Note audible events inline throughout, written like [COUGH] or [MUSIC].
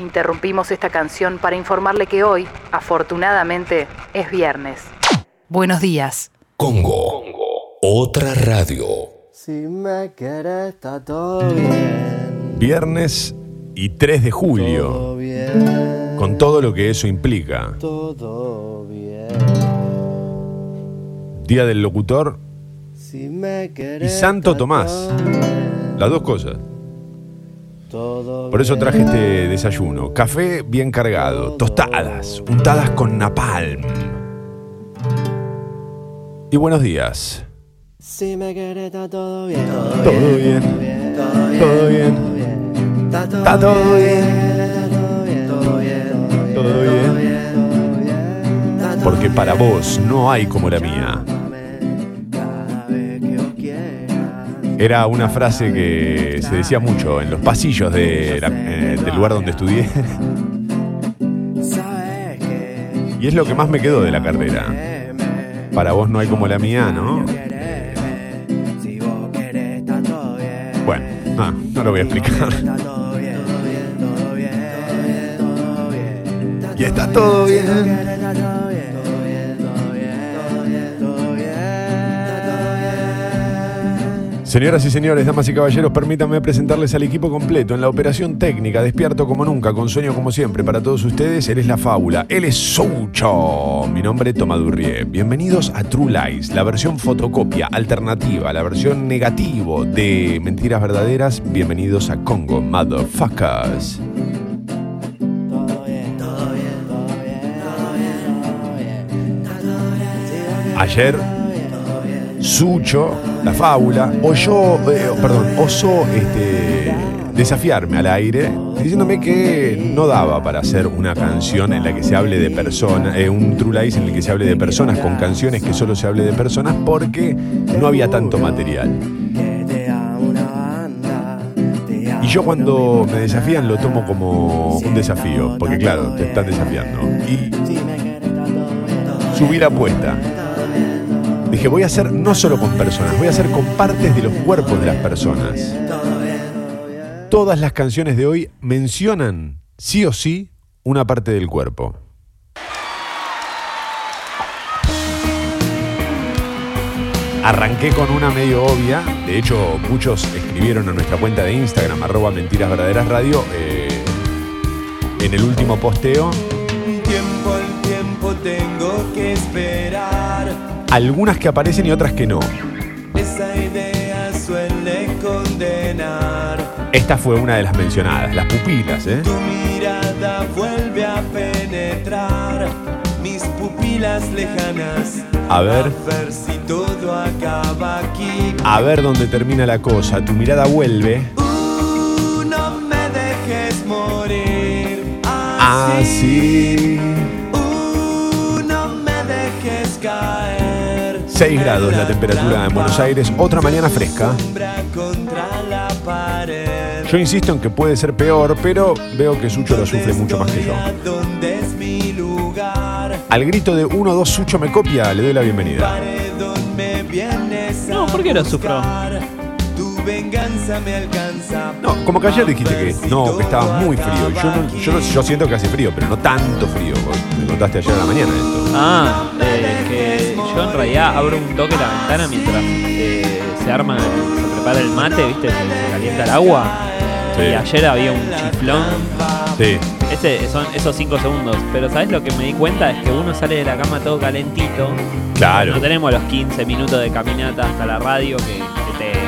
Interrumpimos esta canción para informarle que hoy, afortunadamente, es viernes. Buenos días. Congo. Otra radio. Si me quieres, está todo bien. Viernes y 3 de julio, Todo bien. con todo lo que eso implica. Todo bien. Día del locutor Si me y. Santo Tomás. bien. Las dos cosas. Todo Por eso traje este desayuno. Café bien cargado, tostadas, untadas con napalm. Y buenos días. Si me quieres, está todo bien. Todo bien. Todo bien. Todo bien. Está todo, bien. Todo bien. Todo bien. Todo bien. Está todo Porque para bien. vos no hay como la mía. Era una frase que se decía mucho en los pasillos de la- eh, del lugar donde estudié. Y es lo que más me quedó de la carrera. Para vos no hay como la mía, ¿no? Bueno, ah, no lo voy a explicar. Y está todo bien. Señoras y señores, damas y caballeros, permítanme presentarles al equipo completo en la operación técnica, despierto como nunca, con sueño como siempre. Para todos ustedes, él es la fábula, él es Soucho. Mi nombre es Tomadurrie. Bienvenidos a True Lies, la versión fotocopia, alternativa, la versión negativo de Mentiras Verdaderas. Bienvenidos a Congo, motherfuckers. Ayer, Sucho, la fábula, oyó, eh, perdón, osó este, desafiarme al aire, diciéndome que no daba para hacer una canción en la que se hable de personas, eh, un True Lies en el que se hable de personas con canciones que solo se hable de personas porque no había tanto material. Y yo cuando me desafían lo tomo como un desafío, porque claro, te están desafiando. Y subí la apuesta. Dije, voy a hacer no solo con personas, voy a hacer con partes de los cuerpos de las personas. Todas las canciones de hoy mencionan, sí o sí, una parte del cuerpo. Arranqué con una medio obvia, de hecho muchos escribieron a nuestra cuenta de Instagram, arroba mentiras verdaderas radio, eh, en el último posteo, tiempo al tiempo tengo. Algunas que aparecen y otras que no. Esa idea suele condenar. Esta fue una de las mencionadas, las pupilas, ¿eh? Tu mirada vuelve a penetrar mis pupilas lejanas. A ver. ver si todo acaba aquí. A ver dónde termina la cosa. Tu mirada vuelve. Uh, no me dejes morir. Así. Uh, 6 grados la temperatura en Buenos Aires. Otra mañana fresca. Yo insisto en que puede ser peor, pero veo que Sucho lo sufre mucho más que yo. Al grito de 1, 2, Sucho me copia, le doy la bienvenida. No, ¿por qué lo sufro? No, como que ayer dijiste que no, que estaba muy frío. Yo, no- yo, no- yo siento que hace frío, pero no tanto frío. Me contaste ayer a la mañana esto. Ah, eh, que yo en realidad abro un toque la ventana mientras eh, se arma, se prepara el mate, ¿viste? Se, se calienta el agua. Sí. Y ayer había un chiflón. Sí. Ese son esos 5 segundos. Pero ¿sabes lo que me di cuenta? Es que uno sale de la cama todo calentito. Claro. No tenemos los 15 minutos de caminata hasta la radio que, que te,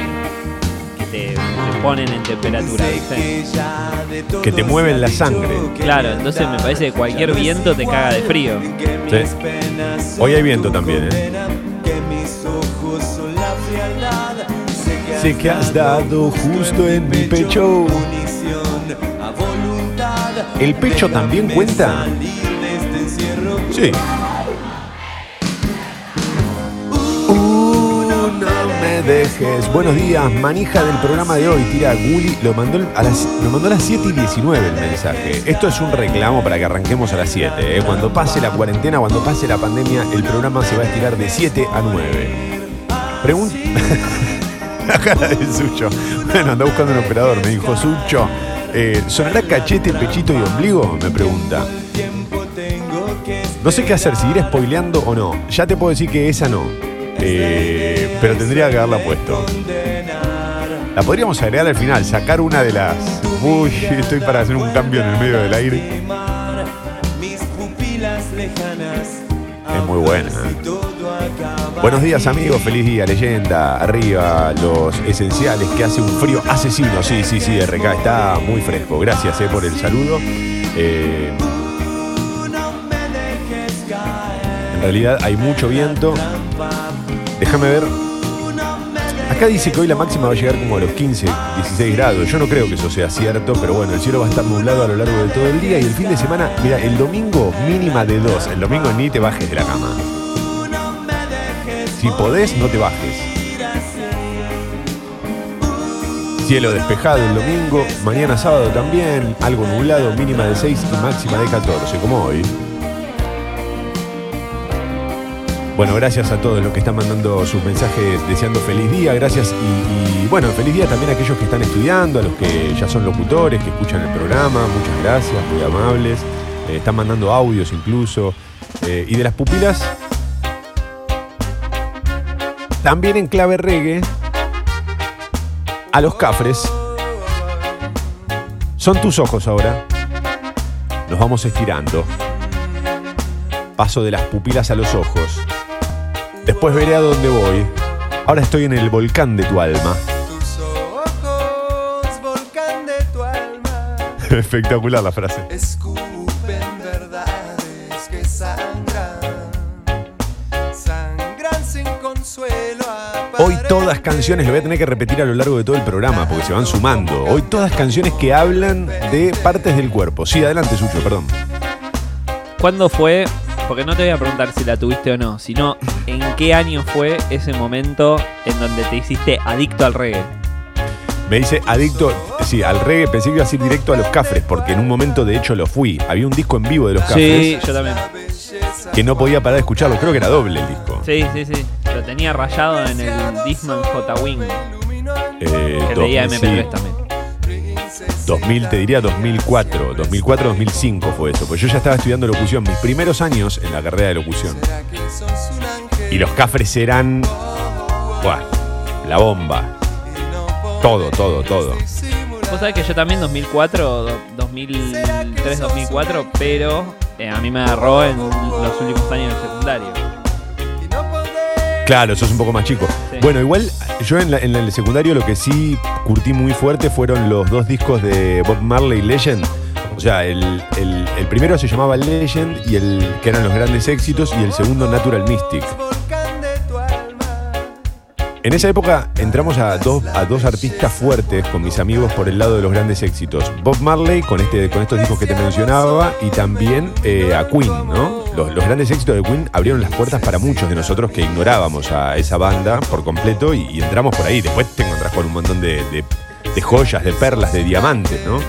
te, te ponen en temperatura, ¿viste? Que te mueven la sangre. Claro, entonces me parece que cualquier viento te caga de frío. Sí. Hoy hay viento también, ¿eh? Sé que has dado justo en mi pecho. ¿El pecho también cuenta? Este. Sí. Buenos días, manija del programa de hoy. Tira Guli. Lo mandó a las, lo mandó a las 7 y 19 el mensaje. Esto es un reclamo para que arranquemos a las 7. ¿eh? Cuando pase la cuarentena, cuando pase la pandemia, el programa se va a estirar de 7 a 9. Pregunta. [LAUGHS] la de Sucho. Bueno, anda buscando un operador. Me dijo Sucho. Eh, ¿Sonará cachete, pechito y ombligo? Me pregunta. No sé qué hacer, seguir spoileando o no. Ya te puedo decir que esa no. Eh, pero tendría que haberla puesto. La podríamos agregar al final, sacar una de las. Uy, estoy para hacer un cambio en el medio del aire. Es muy buena. Buenos días amigos, feliz día, leyenda, arriba, los esenciales que hace un frío asesino, sí, sí, sí, RK está muy fresco, gracias eh, por el saludo. Eh, en realidad hay mucho viento, déjame ver, acá dice que hoy la máxima va a llegar como a los 15, 16 grados, yo no creo que eso sea cierto, pero bueno, el cielo va a estar nublado a lo largo de todo el día y el fin de semana, mira, el domingo mínima de 2, el domingo ni te bajes de la cama. Si podés, no te bajes. Cielo despejado el domingo, mañana sábado también, algo nublado, mínima de 6 y máxima de 14, como hoy. Bueno, gracias a todos los que están mandando sus mensajes deseando feliz día, gracias y, bueno, feliz día también a aquellos que están estudiando, a los que ya son locutores, que escuchan el programa, muchas gracias, muy amables, eh, están mandando audios incluso. Eh, y de las pupilas, también en clave reggae, a los cafres. Son tus ojos ahora. Nos vamos estirando. Paso de las pupilas a los ojos. Después veré a dónde voy. Ahora estoy en el volcán de tu alma. Tus ojos, volcán de tu alma. [LAUGHS] Espectacular la frase. Escupen verdades que sangran. Sangran sin consuelo. Hoy todas canciones, lo voy a tener que repetir a lo largo de todo el programa porque se van sumando. Hoy todas canciones que hablan de partes del cuerpo. Sí, adelante, Sucho, perdón. ¿Cuándo fue? Porque no te voy a preguntar si la tuviste o no, sino en qué año fue ese momento en donde te hiciste adicto al reggae. Me dice adicto, sí, al reggae, pensé que iba a ir directo a los cafres, porque en un momento de hecho lo fui. Había un disco en vivo de los Sí, cafres yo también. que no podía parar de escucharlo. Creo que era doble el disco. Sí, sí, sí. Lo tenía rayado en el Disman J-Wing, Eh, que leía 2000, MP3 sí, también. 2000, te diría 2004. 2004-2005 fue eso. Pues yo ya estaba estudiando locución, mis primeros años en la carrera de locución. Y los cafres eran. Buah, la bomba. Todo, todo, todo. Vos sabés que yo también 2004, do- 2003, 2004, pero eh, a mí me agarró en los últimos años del secundario. Claro, sos un poco más chico. Sí. Bueno, igual yo en, la- en el secundario lo que sí curtí muy fuerte fueron los dos discos de Bob Marley Legend. O sea, el, el- el primero se llamaba Legend y el que eran los grandes éxitos y el segundo Natural Mystic. En esa época entramos a dos, a dos artistas fuertes con mis amigos por el lado de los grandes éxitos. Bob Marley con, este, con estos discos que te mencionaba y también eh, a Queen, ¿no? Los, grandes éxitos de Queen abrieron las puertas para muchos de nosotros que ignorábamos a esa banda por completo y, entramos por ahí. Después te encontrás con un montón de, de- joyas, de perlas, de diamantes, ¿no?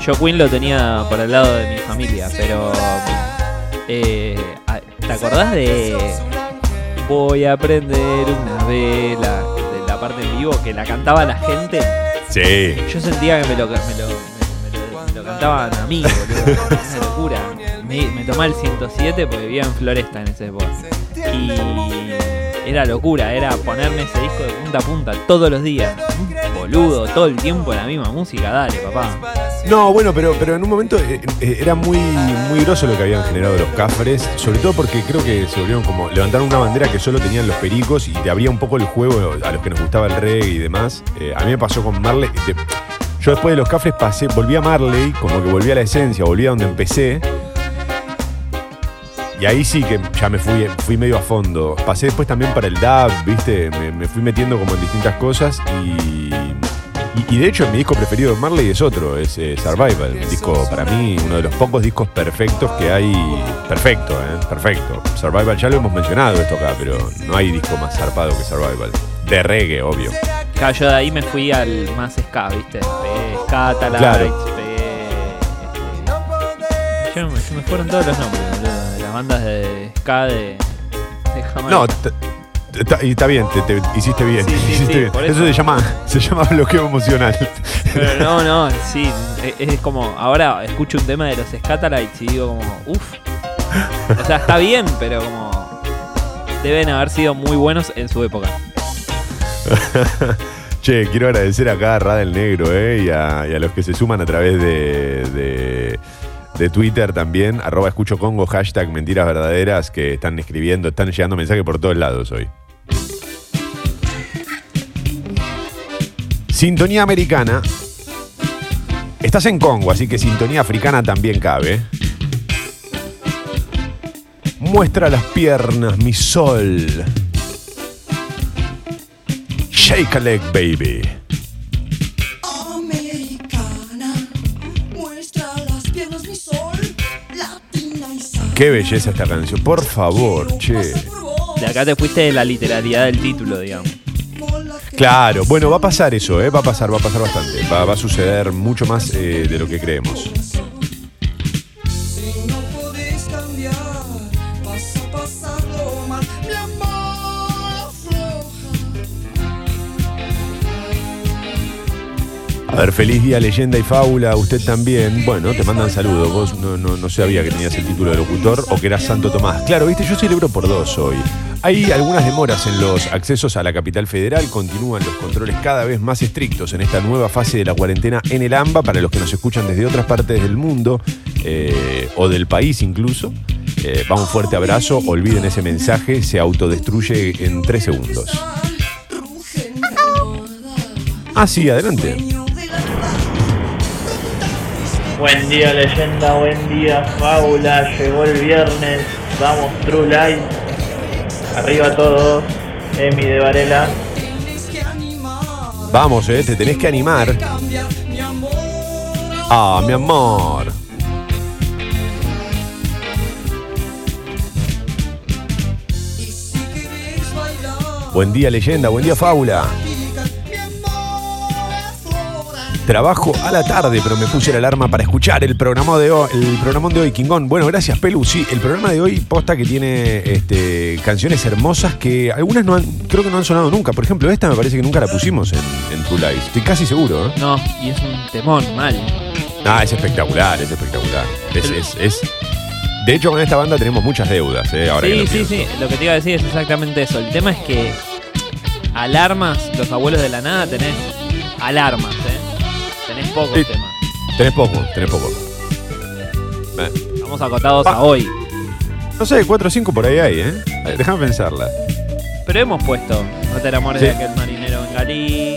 Yo Queen lo tenía por el lado de mi familia, pero. eh, a- ¿Te acordás de. Voy a prender una vela? De la parte en vivo que la cantaba la gente. Sí. Yo sentía que me lo, me lo, me- me lo- cantaban a mí, boludo. Una locura. Me, me tomaba el 107 porque vivía en Floresta en ese época. Y era locura, era ponerme ese disco de punta a punta todos los días. Boludo, todo el tiempo la misma música, dale, papá. No, bueno, pero, pero en un momento eh, eh, era muy, muy groso lo que habían generado los cafres, sobre todo porque creo que se volvieron como, levantaron una bandera que solo tenían los pericos y te abría un poco el juego a los que nos gustaba el reggae y demás. Eh, a mí me pasó con Marley. yo después de los cafres pasé, volví a Marley, como que volví a la esencia, volví a donde empecé. Y ahí sí que ya me fui, fui medio a fondo. Pasé después también para el dub, ¿viste? Me, me fui metiendo como en distintas cosas y, y, y de hecho mi disco preferido de Marley es otro, es eh, Survival. Un disco para mí, uno de los pocos discos perfectos que hay. Perfecto, ¿eh? Perfecto. Survival ya lo hemos mencionado esto acá, pero no hay disco más zarpado que Survival. De reggae, obvio. Claro, yo de ahí me fui al más ska, ¿viste? Pegué ska, Claro. Yo, se me fueron todos los nombres, boludo, de las bandas de ska de, de Jamaica. No, y está bien, te, te- hiciste bien. Sí, sí, hiciste sí, bien. por Eso, eso. se llama, [LAUGHS] se llama bloqueo emocional. Pero no, no, sí. Es, es como, ahora escucho un tema de los Scatalites y digo como, uff. O sea, está bien, pero como. Deben haber sido muy buenos en su época. [LAUGHS] Che, quiero agradecer acá a Rada el Negro eh, y, a, y a los que se suman a través de, de- de Twitter también, arroba escucho Congo, hashtag mentiras verdaderas, que están escribiendo, están llegando mensajes por todos lados hoy. Sintonía americana. Estás en Congo, así que sintonía africana también cabe. Muestra las piernas, mi sol. Shake a leg, baby. Qué belleza esta canción, por favor, che. De acá te fuiste de la literalidad del título, digamos. Claro, bueno, va a pasar eso, ¿eh? va a pasar, va a pasar bastante. Va, va a suceder mucho más eh, de lo que creemos. A ver, feliz día, leyenda y fábula. Usted también. Bueno, te mandan saludos. Vos no, no, no sabía que tenías el título de locutor o que eras Santo Tomás. Claro, viste, yo celebro por dos hoy. Hay algunas demoras en los accesos a la capital federal. Continúan los controles cada vez más estrictos en esta nueva fase de la cuarentena en el AMBA para los que nos escuchan desde otras partes del mundo eh, o del país incluso. Eh, va un fuerte abrazo. Olviden ese mensaje. Se autodestruye en tres segundos. Ah, sí, adelante. Buen día leyenda, buen día fábula, llegó el viernes, vamos True Light, arriba todos, Emi de Varela, Vamos, eh, te tenés que animar. Ah, mi amor. Buen día, leyenda. Buen día, fábula. Trabajo a la tarde, pero me puse la alarma para escuchar el programa de hoy, el programón de hoy, Kingón. Bueno, gracias, Pelu. Sí, el programa de hoy posta que tiene este, canciones hermosas que algunas no han, creo que no han sonado nunca. Por ejemplo, esta me parece que nunca la pusimos en, en True Lies. Estoy casi seguro, ¿eh? No, y es un temón, mal. Ah, es espectacular, es espectacular. Es, es, es- De hecho, con esta banda tenemos muchas deudas, ¿eh? Ahora sí, sí, sí. Lo que te iba a decir es exactamente eso. El tema es que alarmas, los abuelos de la nada, tenés alarmas, ¿eh? Tenés pocos Sí. temas. Tenés poco, tenés poco. Eh, Estamos acotados a hoy. No sé, 4 o 5 por ahí hay, ¿eh? Déjame pensarla. Pero hemos puesto No te enamores Sí. de aquel marinero en Galí.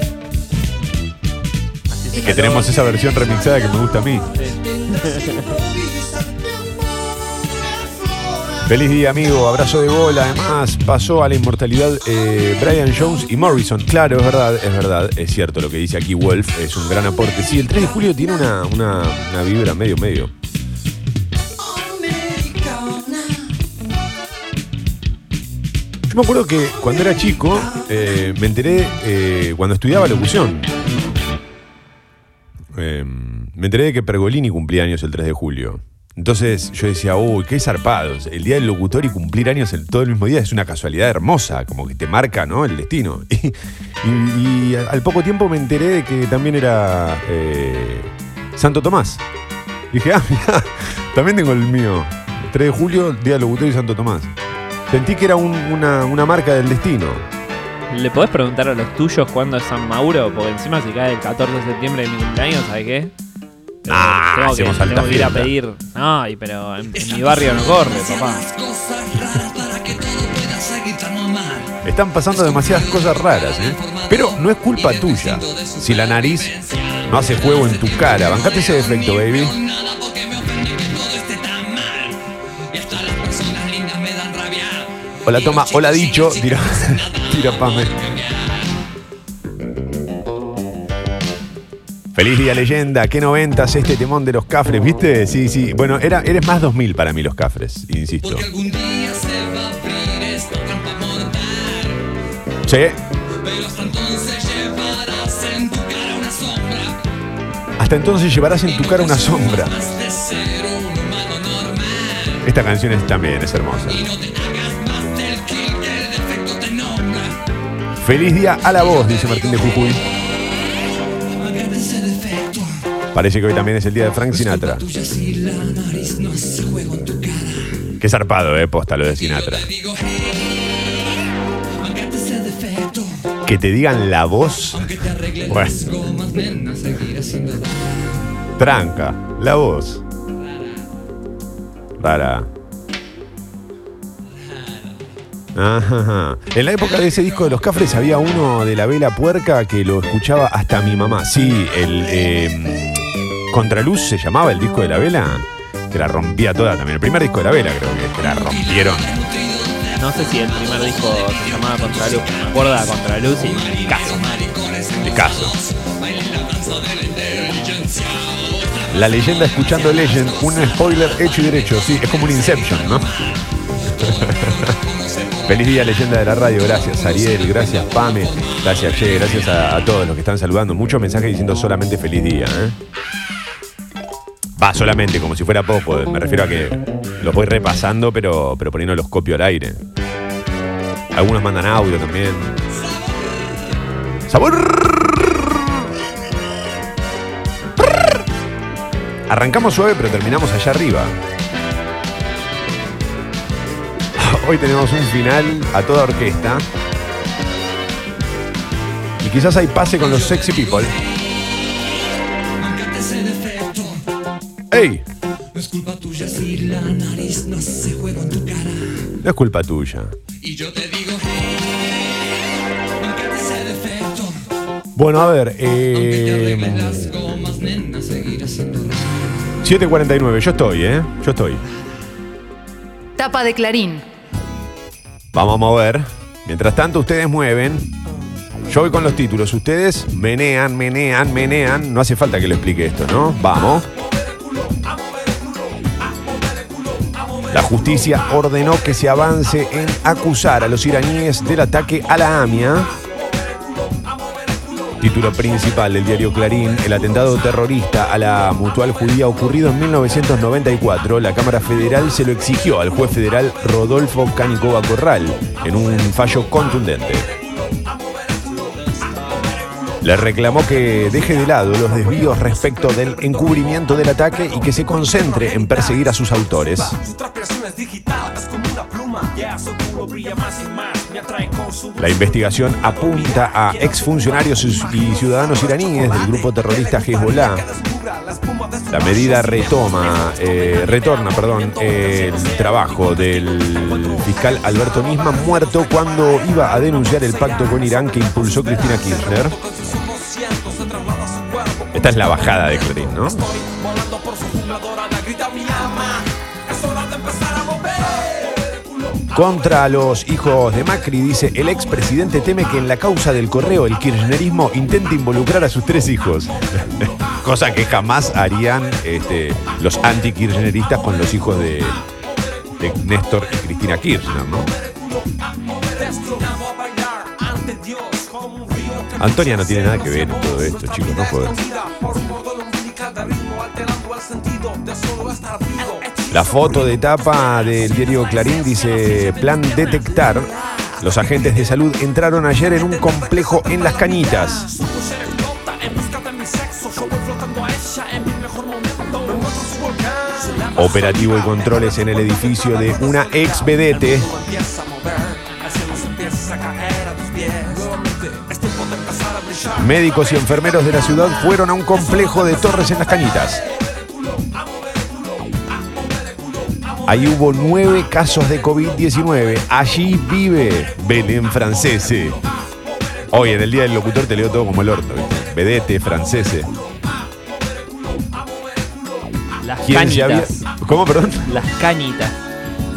Así Que tenemos esa versión remixada que me gusta a mí. [LAUGHS] Feliz día, amigo. Abrazo de bola. Además, pasó a la inmortalidad eh, Brian Jones y Morrison. Claro, es verdad, es verdad. Es cierto lo que dice aquí Wolf. Es un gran aporte. Sí, el 3 de julio tiene una, una, una vibra medio, medio. Yo me acuerdo que cuando era chico eh, me enteré, eh, cuando estudiaba locución, eh, me enteré de que Pergolini cumplía años el 3 de julio. Entonces yo decía, uy, qué zarpados. El día del locutor y cumplir años todo el mismo día es una casualidad hermosa, como que te marca ¿no? el destino. [LAUGHS] Y, y- y al poco tiempo me enteré de que también era eh, Santo Tomás. dije, ah, mira, también tengo el mío. 3 de julio, día del locutor y Santo Tomás. Sentí que era un- una, una marca del destino. ¿Le podés preguntar a los tuyos cuándo es San Mauro? Porque encima si cae el 14 de septiembre de mi cumpleaños, ¿sabes qué? Ah, tengo que, tengo que ir a pedir. Ay, pero en, en mi barrio no corre, papá. Están pasando demasiadas cosas raras, ¿eh? Pero no es culpa tuya. Si la nariz no hace juego en tu cara, bancate ese defecto, baby. Hola, toma, hola dicho, tira, [LAUGHS] tira Pame. Feliz día leyenda, qué noventas este temón de los cafres, ¿viste? Sí, sí. Bueno, era, eres más 2000 para mí los cafres, insisto. Sí. Hasta entonces llevarás en tu cara una sombra. Esta canción es, también es hermosa. Feliz día a la voz, dice Martín de Jujuy. Parece que hoy también es el día de Frank Sinatra. Qué zarpado, eh, posta lo de Sinatra. Que te digan la voz. Bueno. Tranca, la voz. Rara. Ajá. En la época de ese disco de los Cafres había uno de la vela puerca que lo escuchaba hasta mi mamá. Sí, el eh, Contraluz se llamaba el disco de la vela, que la rompía toda también. El primer disco de la vela creo que, que la rompieron. No sé si el primer disco se llamaba Contraluz. Me acuerdo de Contraluz y caso. De caso. La leyenda escuchando Legend, un spoiler hecho y derecho. Sí, es como un Inception, ¿no? [LAUGHS] Feliz día, leyenda de la radio. Gracias, Ariel. Gracias, Pame. Gracias, Che. Gracias a, a todos los que están saludando. Muchos mensajes diciendo solamente feliz día. ¿eh? Va, solamente, como si fuera poco. Me refiero a que los voy repasando, pero, pero poniendo los copio al aire. Algunos mandan audio también. ¡Sabor! Arrancamos suave, pero terminamos allá arriba. Hoy tenemos un final a toda orquesta. Y quizás hay pase con los sexy people. ¡Ey! No es culpa tuya si la nariz no se juega en tu cara. No es culpa tuya. Y yo te digo, hey, defecto, Bueno, a ver. aunque te Eh, arregle las gomas, nena, seguirás siendo raro. 7.49. Yo estoy, ¿eh? Yo estoy. Tapa de Clarín. Vamos a mover. Mientras tanto, ustedes mueven. Yo voy con los títulos. Ustedes menean, menean, menean. No hace falta que lo explique esto, ¿no? Vamos. La justicia ordenó que se avance en acusar a los iraníes del ataque a la AMIA. Título principal del diario Clarín, el atentado terrorista a la mutual judía ocurrido en 1994. La Cámara Federal se lo exigió al juez federal Rodolfo Canicova Corral en un fallo contundente. Le reclamó que deje de lado los desvíos respecto del encubrimiento del ataque y que se concentre en perseguir a sus autores. La investigación apunta a exfuncionarios y ciudadanos iraníes del grupo terrorista Hezbollah. La medida retoma, eh, retorna, perdón, el trabajo del fiscal Alberto Nisman, muerto cuando iba a denunciar el pacto con Irán que impulsó Cristina Kirchner. Esta es la bajada de Clarín, ¿no? Contra los hijos de Macri, dice el expresidente teme que en la causa del correo el kirchnerismo intente involucrar a sus tres hijos. [LAUGHS] Cosa que jamás harían este, los anti-kirchneristas con los hijos de, de Néstor y Cristina Kirchner, ¿no? Antonia no tiene nada que ver en todo esto, chicos, no joder. La foto de tapa del diario Clarín dice plan detectar. Los agentes de salud entraron ayer en un complejo en Las Cañitas. Operativo y controles en el edificio de una ex vedete. Médicos y enfermeros de la ciudad fueron a un complejo de torres en Las Cañitas. Ahí hubo nueve casos de COVID-19. Allí vive Belén Francese. Hoy en el día del locutor te leo todo como el orto. ¿viste? Vedete, francese. Las ¿Quién se había- cañitas. ¿Cómo, perdón? Las cañitas.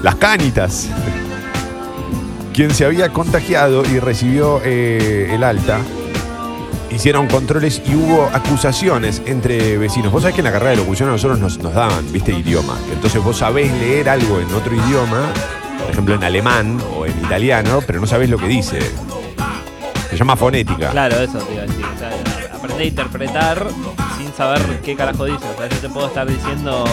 Las canitas. Quien se había contagiado y recibió eh, el alta. Hicieron controles y hubo acusaciones entre vecinos. Vos sabés que en la carrera de locución a nosotros nos, nos daban, viste, idioma. Entonces vos sabés leer algo en otro idioma, por ejemplo en alemán o en italiano, pero no sabés lo que dice. Se llama fonética. Claro, eso te iba a decir. O sea, aprender a interpretar sin saber qué carajo dice. O sea, yo te puedo estar diciendo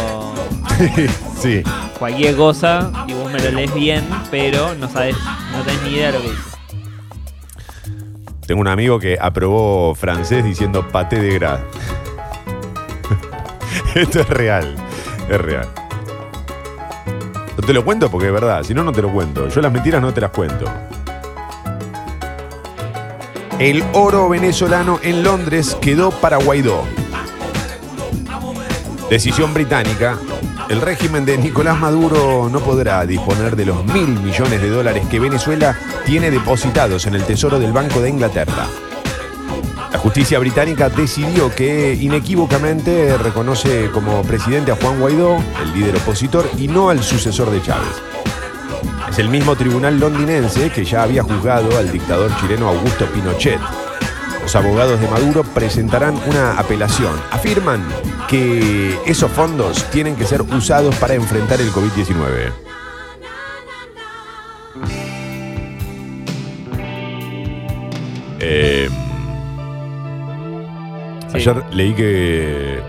[LAUGHS] sí. cualquier cosa y vos me lo lees bien, pero no sabes, no tenés ni idea de lo que dice. Tengo un amigo que aprobó francés diciendo paté de gras. [LAUGHS] Esto es real, es real. No te lo cuento porque es verdad, si no, no te lo cuento. Yo las mentiras no te las cuento. El oro venezolano en Londres quedó para Guaidó. Decisión británica. El régimen de Nicolás Maduro no podrá disponer de los mil millones de dólares que Venezuela tiene depositados en el Tesoro del Banco de Inglaterra. La justicia británica decidió que inequívocamente reconoce como presidente a Juan Guaidó, el líder opositor, y no al sucesor de Chávez. Es el mismo tribunal londinense que ya había juzgado al dictador chileno Augusto Pinochet. Los abogados de Maduro presentarán una apelación. Afirman que esos fondos tienen que ser usados para enfrentar el COVID-19. Eh, Sí. Ayer leí que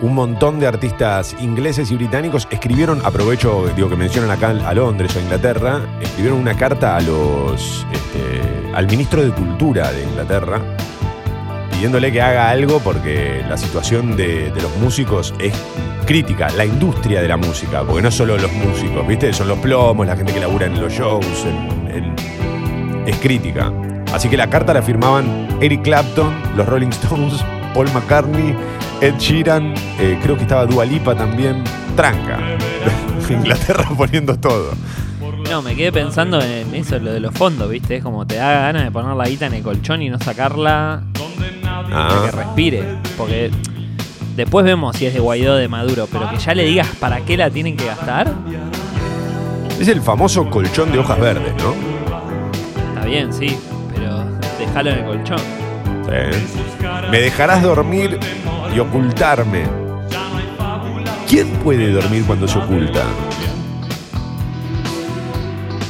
un montón de artistas ingleses y británicos escribieron, aprovecho, digo que mencionan acá a Londres o a Inglaterra, escribieron una carta a los, este, al ministro de Cultura de Inglaterra pidiéndole que haga algo porque la situación de, los músicos es crítica, la industria de la música, porque no solo los músicos, ¿viste? Son los plomos, la gente que labura en los shows, es crítica. Así que la carta la firmaban Eric Clapton, los Rolling Stones, Paul McCartney, Ed Sheeran, eh, creo que estaba Dua Lipa también, tranca. [LAUGHS] Inglaterra poniendo todo. No, me quedé pensando en eso, lo de los fondos, ¿viste? Es como te da ganas de poner la guita en el colchón y no sacarla Ah, que respire. Porque después vemos si es de Guaidó o de Maduro, pero que ya le digas para qué la tienen que gastar, es el famoso colchón de hojas verdes, ¿no? está bien, sí, pero déjalo en el colchón. Sí. Me dejarás dormir y ocultarme. ¿Quién puede dormir cuando se oculta?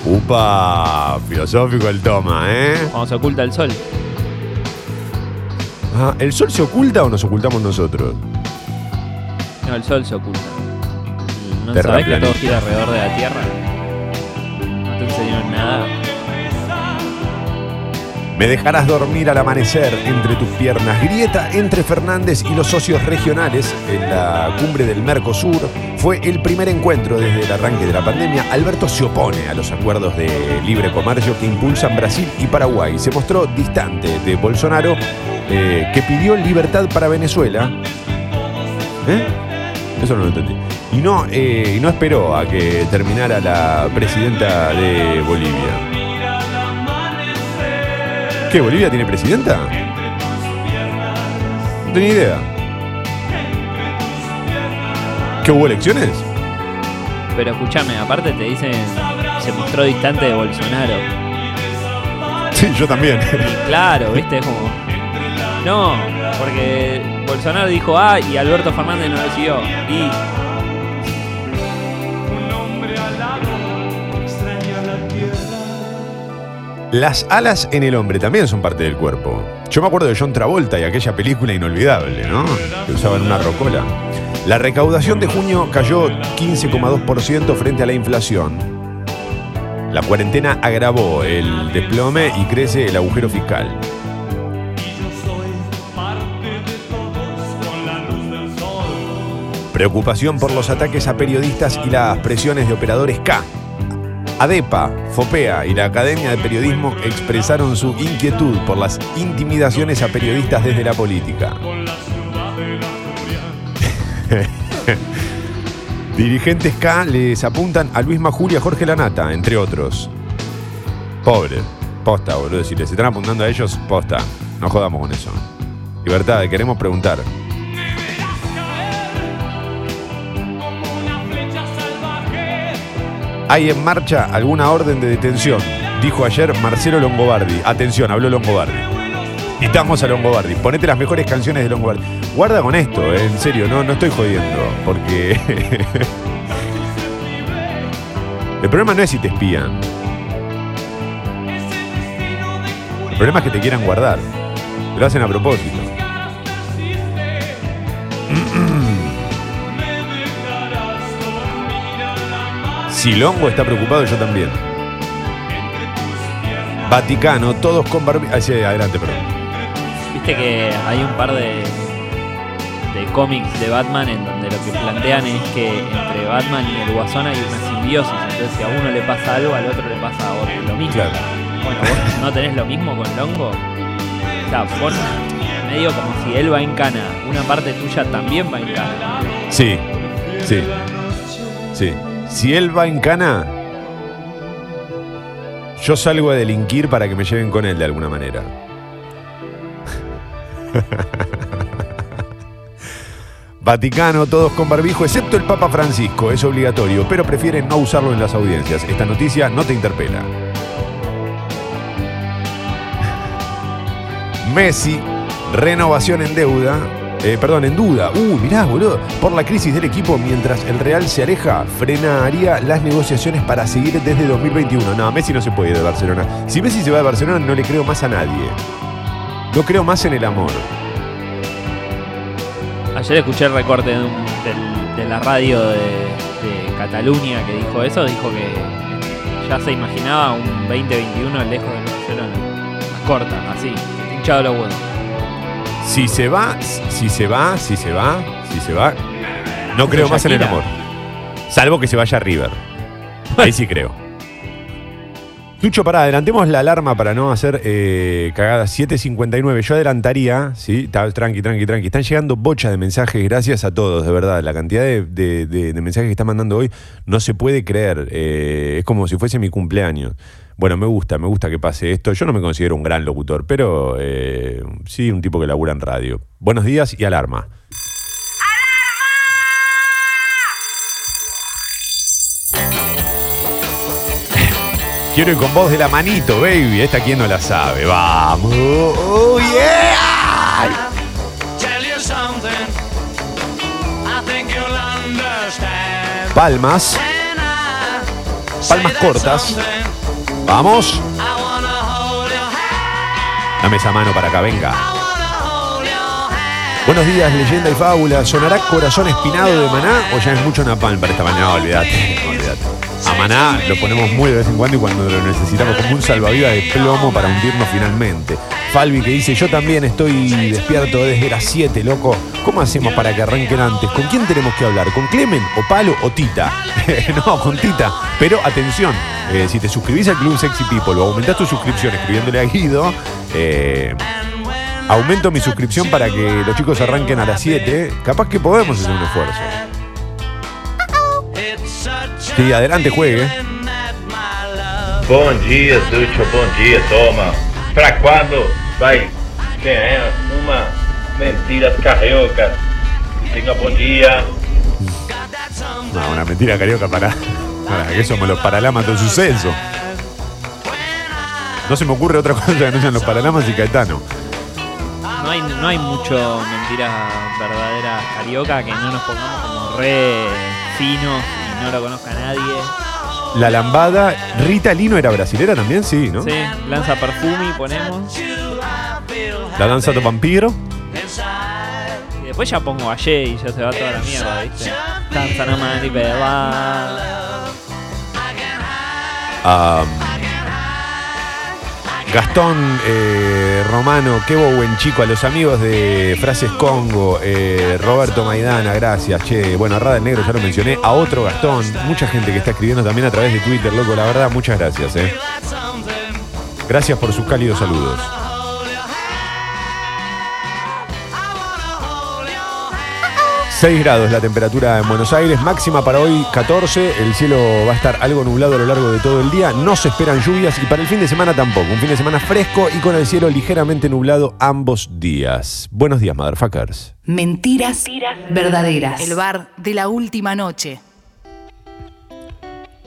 Upa, filosófico el toma, ¿eh? Cuando se oculta el sol. Ah, ¿El sol se oculta o nos ocultamos nosotros? No, el sol se oculta. ¿No sabés que todo gira alrededor de la Tierra? No te enseñaron nada. Me dejarás dormir al amanecer entre tus piernas. Grieta entre Fernández y los socios regionales en la cumbre del Mercosur fue el primer encuentro desde el arranque de la pandemia. Alberto se opone a los acuerdos de libre comercio que impulsan Brasil y Paraguay. Se mostró distante de Bolsonaro, eh, que pidió libertad para Venezuela. ¿Eh? Eso no lo entendí. Y no, eh, y no esperó a que terminara la presidenta de Bolivia. ¿Qué? ¿Bolivia tiene presidenta? No tenía idea. ¿Que hubo elecciones? Pero escúchame, aparte te dicen, se mostró distante de Bolsonaro. Sí, yo también. Y claro, viste, es como. No, porque Bolsonaro dijo A y Alberto Fernández no lo siguió. Y Las alas en el hombre también son parte del cuerpo. Yo me acuerdo de John Travolta y aquella película inolvidable, ¿no? Que usaban una rocola. La recaudación de junio cayó 15,2% frente a la inflación. La cuarentena agravó el desplome y crece el agujero fiscal. Preocupación por los ataques a periodistas y las presiones de operadores K. ADEPA, FOPEA y la Academia de Periodismo expresaron su inquietud por las intimidaciones a periodistas desde la política. [LAUGHS] Dirigentes K les apuntan a Luis Majul y a Jorge Lanata, entre otros. Pobre, posta, boludo. Si les están apuntando a ellos, posta. No jodamos con eso. Libertad, queremos preguntar. Hay en marcha alguna orden de detención, dijo ayer Marcelo Longobardi. Atención, habló Longobardi. Citamos a Longobardi. Ponete las mejores canciones de Longobardi. Guarda con esto, eh, en serio, no, no estoy jodiendo. Porque. [LAUGHS] El problema no es si te espían. El problema es que te quieran guardar. Lo hacen a propósito. Si Longo está preocupado, yo también. Vaticano, todos con barbijo. Ah, sí, adelante, perdón. Viste que hay un par de, de cómics de Batman en donde lo que plantean es que entre Batman y el Guasón hay una simbiosis. Entonces, si a uno le pasa algo, al otro le pasa a otro lo mismo. Claro. Bueno, vos no tenés lo mismo con Longo. O sea, vos medio como si él va en cana, una parte tuya también va en cana. Sí, sí, sí. Si él va en cana, yo salgo a delinquir para que me lleven con él de alguna manera. [LAUGHS] Vaticano, todos con barbijo, excepto el Papa Francisco, es obligatorio, pero prefieren no usarlo en las audiencias. Esta noticia no te interpela. [LAUGHS] Messi, renovación en deuda. Eh, perdón, en duda. Uh, mirá, boludo. Por la crisis del equipo, mientras el Real se aleja, frenaría las negociaciones para seguir desde 2021. No, Messi no se puede ir de Barcelona. Si Messi se va de Barcelona, no le creo más a nadie. No creo más en el amor. Ayer escuché el recorte de, la radio de, Cataluña que dijo eso, dijo que ya se imaginaba un 2021 lejos de Barcelona. Más corta, así, hinchado los huevos. Si se va, si se va, si se va, si se va, no creo más en el amor. Salvo que se vaya a River. Ahí sí creo. Tucho, pará, adelantemos la alarma para no hacer eh, cagadas. 7.59. Yo adelantaría, ¿sí? Tranqui, tranqui, tranqui. Están llegando bocha de mensajes. Gracias a todos, de verdad. La cantidad de, de- de- de mensajes que están mandando hoy no se puede creer. Eh, es como si fuese mi cumpleaños. Bueno, me gusta, me gusta que pase esto. Yo no me considero un gran locutor, pero eh, sí un tipo que labura en radio. Buenos días y alarma. Quiero ir con voz de la manito, baby. Esta quien no la sabe. Vamos. Oh, yeah. Palmas. Palmas cortas. Vamos. Dame esa mano para acá, venga. Buenos días, leyenda y fábula. ¿Sonará corazón espinado de maná o ya es mucho napalm para esta mañana? No, olvídate, olvídate. A maná lo ponemos muy de vez en cuando y cuando lo necesitamos como un salvavidas de plomo para hundirnos finalmente. Falvi que dice, yo también estoy despierto desde las 7, loco. ¿Cómo hacemos para que arranquen antes? ¿Con quién tenemos que hablar? ¿Con Clemen o Palo o Tita? [LAUGHS] no, con Tita. Pero atención, eh, si te suscribís al Club Sexy People o aumentás tu suscripción escribiéndole a Guido, eh, aumento mi suscripción para que los chicos arranquen a las 7. Capaz que podemos hacer un esfuerzo. Sí, adelante, juegue. Bom dia, Ducho, bom dia, toma. Pra quando vai ter uma mentira carioca? Tenga dia. No, una mentira carioca para, para que somos los paralamas del suceso. No se me ocurre otra cosa que no sean los paralamas y Caetano. No hay, no hay mucho mentiras verdaderas carioca que no nos pongamos como re finos y no lo conozca nadie. La lambada, Rita Lino era brasilera también, sí, ¿no? Sí, lanza perfume y ponemos. La danza do vampiro. Y después ya pongo ayer y ya se va toda la mierda, ¿viste? Am, Gastón eh, Romano, qué buen chico, a los amigos de Frases Congo, eh, Roberto Maidana, gracias, che, bueno, a Rada el Negro ya lo mencioné, a otro Gastón, mucha gente que está escribiendo también a través de Twitter, loco, la verdad, muchas gracias, eh. Gracias por sus cálidos saludos. Seis grados la temperatura en Buenos Aires, máxima para hoy 14, el cielo va a estar algo nublado a lo largo de todo el día, no se esperan lluvias y para el fin de semana tampoco, un fin de semana fresco y con el cielo ligeramente nublado ambos días. Buenos días, motherfuckers. Mentiras verdaderas. El bar de la última noche.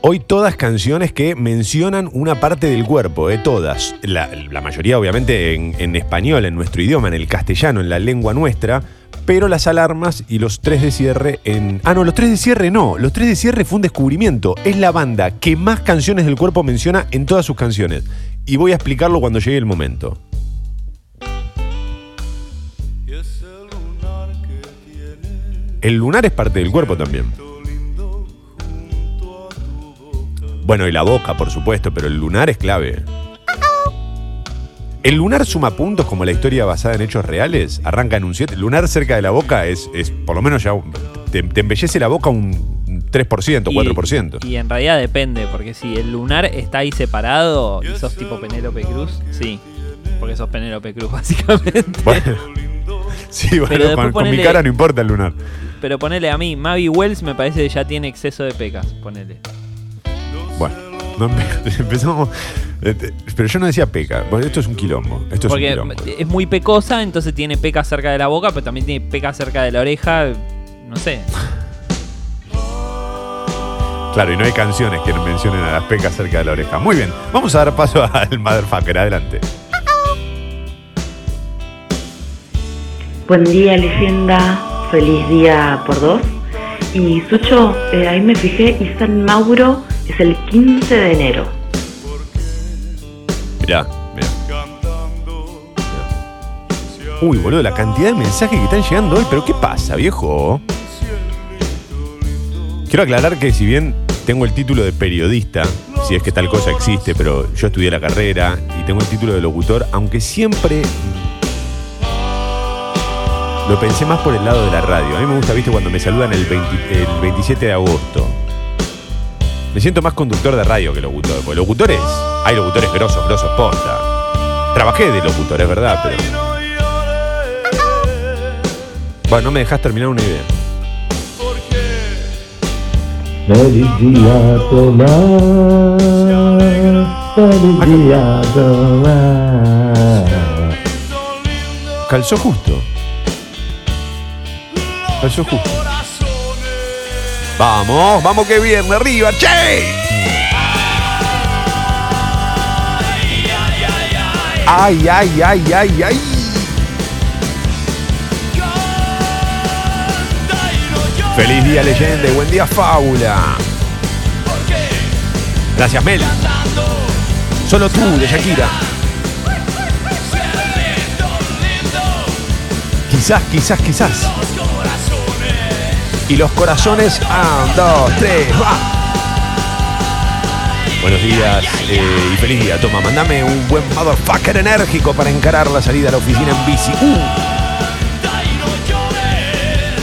Hoy todas canciones que mencionan una parte del cuerpo, eh, todas. La, la mayoría obviamente en, en español, en nuestro idioma, en el castellano, en la lengua nuestra, pero las alarmas y los tres de cierre en... Ah, no, los tres de cierre no, los tres de cierre fue un descubrimiento. Es la banda que más canciones del cuerpo menciona en todas sus canciones. Y voy a explicarlo cuando llegue el momento. El lunar es parte del cuerpo también. Bueno, y la boca, por supuesto, pero el lunar es clave. ¿El lunar suma puntos como la historia basada en hechos reales? Arranca en un 7. Lunar cerca de la boca es, es por lo menos ya. un- Te, te embellece la boca un 3%, 4%. Y, y en realidad depende, porque si el lunar está ahí separado y sos tipo Penélope Cruz, sí. Porque sos Penélope Cruz, [LAUGHS] básicamente. Bueno. Sí, bueno, con, mi cara no importa el lunar. Pero ponele a mí, Mavi Wells me parece que ya tiene exceso de pecas, ponele. Bueno, no [LAUGHS] empezamos. eh, Pero yo no decía peca. Bueno, esto es un quilombo. Esto es Porque un quilombo. es muy pecosa, entonces tiene pecas cerca de la boca, pero también tiene pecas cerca de la oreja. No sé. Claro, y no hay canciones que mencionen a las pecas cerca de la oreja. Muy bien, vamos a dar paso [LAUGHS] al motherfucker. Adelante. Buen día, leyenda. Feliz día por dos. Y Sucho, eh, ahí me fijé, y San Mauro es el 15 de enero. Mirá, mirá. Uy, boludo, la cantidad de mensajes que están llegando hoy. ¿Pero qué pasa, viejo? Quiero aclarar que si bien tengo el título de periodista, si es que tal cosa existe, pero yo estudié la carrera y tengo el título de locutor, aunque siempre lo pensé más por el lado de la radio. A mí me gusta, viste, cuando me saludan el, 20 el 27 de agosto. Me siento más conductor de radio que locutor. Porque locutores, hay locutores grosos, grosos posta. Trabajé de locutor, es verdad, pero. Bueno, no me dejas terminar una idea. Feliz día, Tomás. Feliz día, Tomás. Calzó justo. Calzó justo. Vamos, vamos que viernes, arriba, che. Ay, ay, ay, ay, ay. Feliz día, leyenda, buen día, fábula. Gracias, Mel. Solo tú, de Shakira. Quizás, quizás, quizás. Y los corazones. Un, dos, tres, va. Buenos días eh, y feliz día. Toma, mandame un buen motherfucker enérgico para encarar la salida a la oficina en bici. Uh.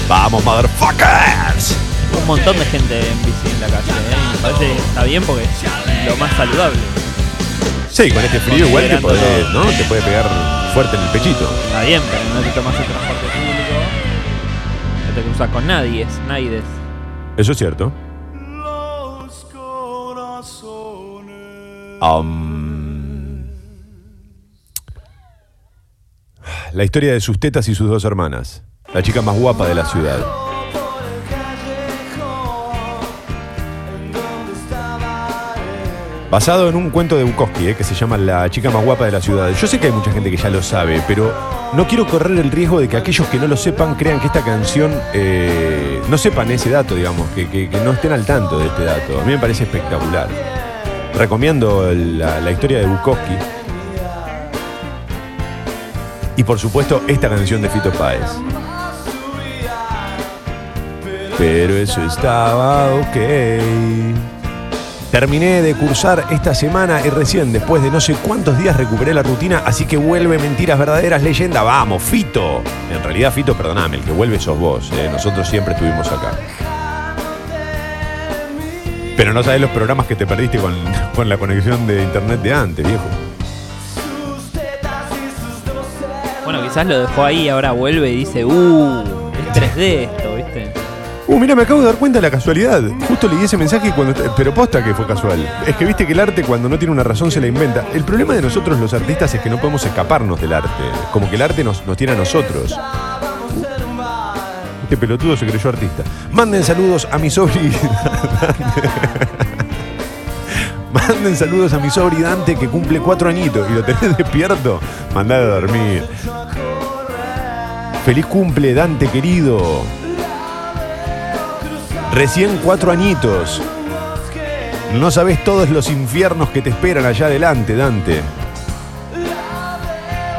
Vamos, motherfuckers. Un montón de gente en bici en la calle, ¿eh? Me parece que está bien porque es lo más saludable. Sí, con este frío igual te, podés. ¿no? te puede pegar fuerte en el pechito. Está bien, pero no te tomas el transporte te cruzas con nadie, es nadie. Eso es cierto. Am, la historia de sus tetas y sus dos hermanas. La chica más guapa de la ciudad. Basado en un cuento de Bukowski, eh, que se llama La chica más guapa de la ciudad. Yo sé que hay mucha gente que ya lo sabe, pero no quiero correr el riesgo de que aquellos que no lo sepan crean que esta canción eh, no sepan ese dato, digamos, que, que- no estén al tanto de este dato. A mí me parece espectacular. Recomiendo la, la historia de Bukowski. Y por supuesto, esta canción de Fito Páez. Pero eso estaba ok. Terminé de cursar esta semana y recién después de no sé cuántos días recuperé la rutina, así que vuelve Mentiras Verdaderas Leyenda. Vamos, Fito. En realidad, Fito, perdoname, el que vuelve sos vos. eh, Nosotros siempre estuvimos acá. Pero no sabés los programas que te perdiste con, [LAUGHS] con la conexión de internet de antes, viejo. Bueno, quizás lo dejó ahí ahora vuelve y dice, uh, es 3D esto, ¿viste? Uh, mira, me acabo de dar cuenta de la casualidad. Justo leí ese mensaje cuando. Pero posta que fue casual. Es que viste que el arte cuando no tiene una razón se la inventa. El problema de nosotros los artistas es que no podemos escaparnos del arte. Como que el arte nos, nos tiene a nosotros. Este pelotudo se creyó artista. Manden saludos a mi sobri. [LAUGHS] Manden saludos a mi sobri Dante que cumple cuatro añitos y lo tenés despierto. Mandalo a dormir. Feliz cumple, Dante querido. Recién cuatro añitos. No sabes todos los infiernos que te esperan allá adelante, Dante.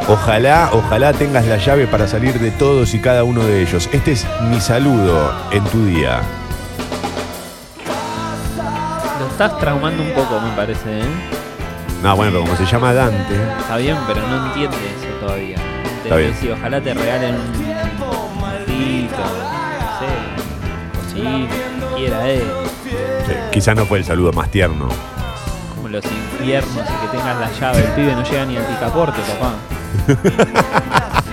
Ojalá, ojalá tengas la llave para salir de todos y cada uno de ellos. Este es mi saludo en tu día. Lo estás traumando un poco, me parece, ¿eh? No, bueno, pero como se llama Dante. Está bien, pero no entiende eso todavía. Está bien. ojalá te regalen un mojito, no sé, Sí, quizás no fue el saludo más tierno. como los infiernos y que tengas la llave. El pibe no llega ni al picaporte, papá. [LAUGHS]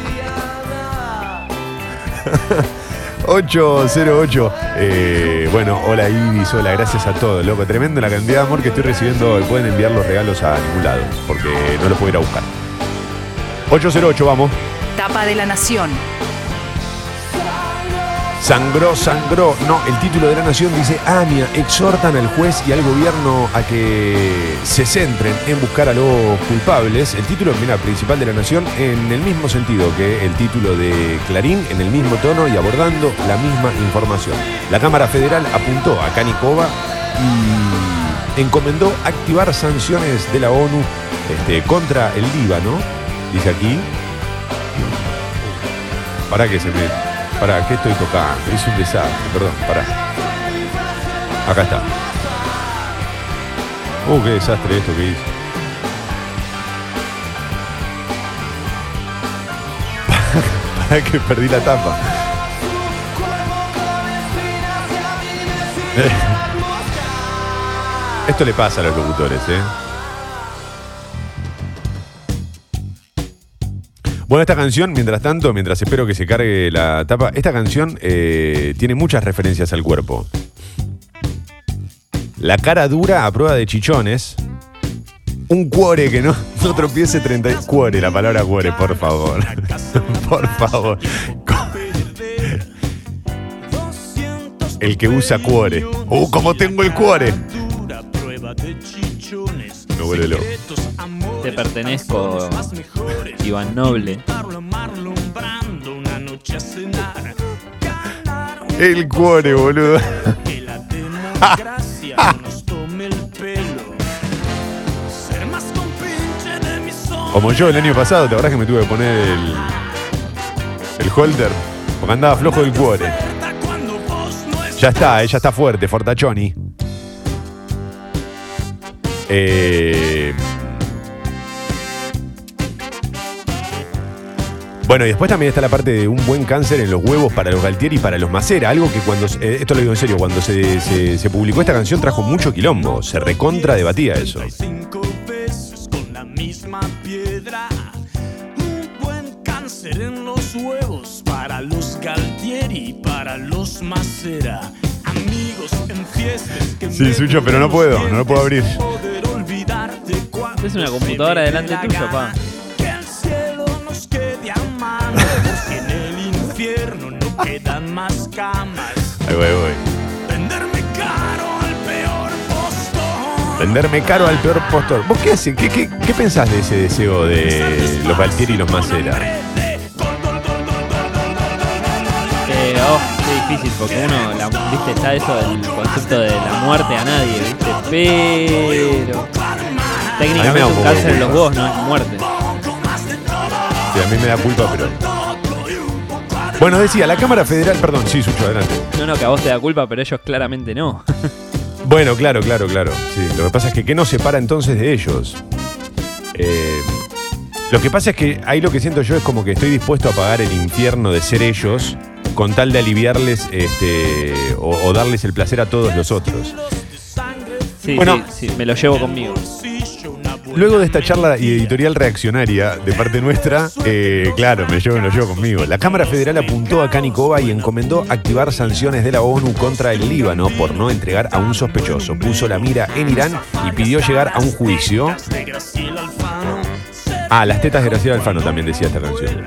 808. Eh, bueno, hola Ibis, hola, gracias a todos, loco. Tremendo la cantidad de amor que estoy recibiendo hoy. Pueden enviar los regalos a ningún lado, porque no los puedo ir a buscar. 808, vamos. Tapa de la Nación. Sangró, sangró. No, el título de la nación dice, AMIA exhortan al juez y al gobierno a que se centren en buscar a los culpables. El título, mira, principal de la nación en el mismo sentido que el título de Clarín, en el mismo tono y abordando la misma información. La Cámara Federal apuntó a Canicova y encomendó activar sanciones de la ONU este, contra el Líbano, dice aquí. Para que se me. Para que estoy tocando. Es un desastre, perdón, para. Acá está. Uh, qué desastre esto que hice. [LAUGHS] para que perdí la tapa. [LAUGHS] Esto le pasa a los locutores, ¿eh? Bueno, esta canción, mientras tanto, mientras espero que se cargue la tapa, esta canción eh, tiene muchas referencias al cuerpo. La cara dura a prueba de chichones. Un cuore que no, no tropiece 30. Cuore, la palabra cuore, por favor. [LAUGHS] por favor. El que usa cuore. ¡Uh, cómo tengo el cuore! Me vuelve loco. Te pertenezco, Iván Noble. El cuore, boludo. Como yo el año pasado, ¿te acordás que me tuve que poner el, el holder? Porque andaba flojo del cuore. Ya está, eh, ya está fuerte, Fortachoni. Eh, Bueno, y después también está la parte de un buen cáncer en los huevos para los Galtieri y para los Macera. Algo que cuando, eh, esto lo digo en serio, cuando se, se- se publicó esta canción trajo mucho quilombo. Se recontra debatía eso. misma piedra. Un buen cáncer en los huevos para los Galtieri, para los Macera. Amigos en fiestas que Sí, Sucho, pero no puedo, no lo puedo abrir. Es una computadora delante tuyo, pa. Quedan más camas. Ahí voy, ahí voy. Venderme caro al peor postor. Venderme caro al peor postor. ¿Vos qué haces? ¿Qué, qué, qué pensás de ese deseo de los Galtieri y los Macera? Eh, oh, qué difícil, porque uno, la- viste, está eso del concepto de la muerte a nadie, viste, pero técnicamente un cáncer en los huevos no es muerte. Sí, a mí me da culpa, pero. Bueno, decía, la Cámara Federal. Perdón, sí, Sucho, adelante. No, no, que a vos te da culpa, pero ellos claramente no. [LAUGHS] Bueno, claro, claro, claro. Sí, lo que pasa es que ¿qué nos separa entonces de ellos? Eh, lo que pasa es que ahí lo que siento yo es como que estoy dispuesto a pagar el infierno de ser ellos con tal de aliviarles este, o, o darles el placer a todos los otros. Sí, Bueno. sí, sí, me lo llevo conmigo. Luego de esta charla y editorial reaccionaria de parte nuestra, eh, claro, me llevo, lo llevo conmigo. La Cámara Federal apuntó a Canicova y encomendó activar sanciones de la ONU contra el Líbano por no entregar a un sospechoso. Puso la mira en Irán y pidió llegar a un juicio. Ah, las tetas de Graciela Alfano también decía esta canción.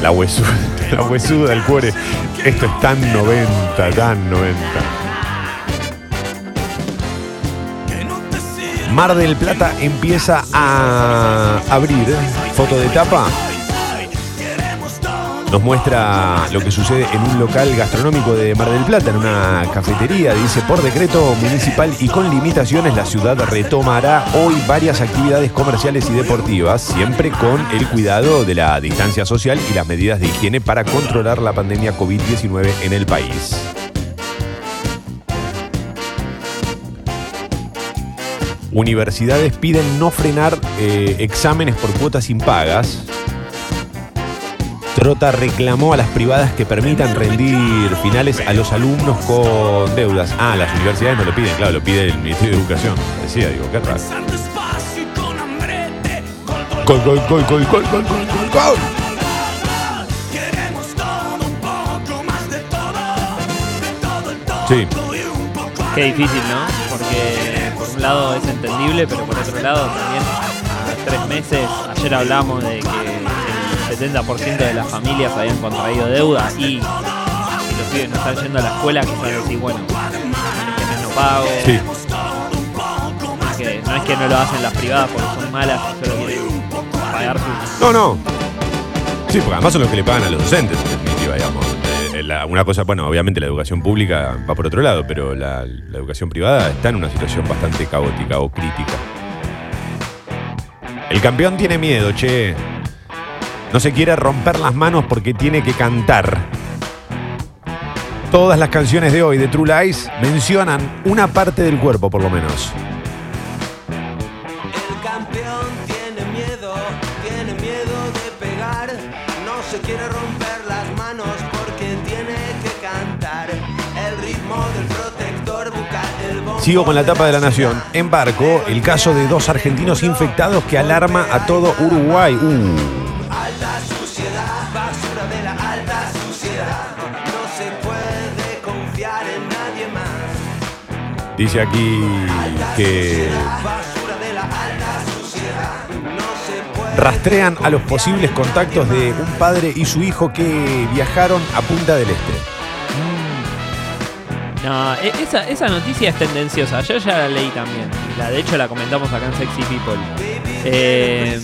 La huesuda, [LAUGHS] la huesuda del cuore. Esto es tan 90, tan 90. Mar del Plata empieza a abrir foto de tapa. Nos muestra lo que sucede en un local gastronómico de Mar del Plata, en una cafetería. Dice, por decreto municipal y con limitaciones, la ciudad retomará hoy varias actividades comerciales y deportivas, siempre con el cuidado de la distancia social y las medidas de higiene para controlar la pandemia COVID-19 en el país. Universidades piden no frenar eh, exámenes por cuotas impagas. Trota reclamó a las privadas que permitan rendir finales a los alumnos con deudas. Ah, las universidades no lo piden, claro, lo pide el Ministerio de Educación. Decía, digo, qué raro. Gol, gol, gol, gol, gol, gol, gol, gol. Sí. Qué difícil, ¿no? Porque por un lado es entendible, pero por otro lado también a tres meses, ayer hablamos de que el 70% de las familias habían contraído deuda y si los pibes no están yendo a la escuela, quizás decir, bueno, este mes no pago. Sí. No es, que, no es que no lo hacen las privadas porque son malas y solo quieren pagar sus... No, no. Sí, porque además son los que le pagan a los docentes, en definitiva, digamos. Una cosa, bueno, obviamente la educación pública va por otro lado, pero la, la educación privada está en una situación bastante caótica o crítica. El campeón tiene miedo, che. No se quiere romper las manos porque tiene que cantar. Todas las canciones de hoy de True Lies mencionan una parte del cuerpo, por lo menos. Sigo con la tapa de la nación. En barco, el caso de dos argentinos infectados que alarma a todo Uruguay. Uh. Dice aquí que rastrean a los posibles contactos de un padre y su hijo que viajaron a Punta del Este. No, e- esa, esa noticia es tendenciosa. Yo ya la leí también. La, de hecho, la comentamos acá en Sexy People. Eh,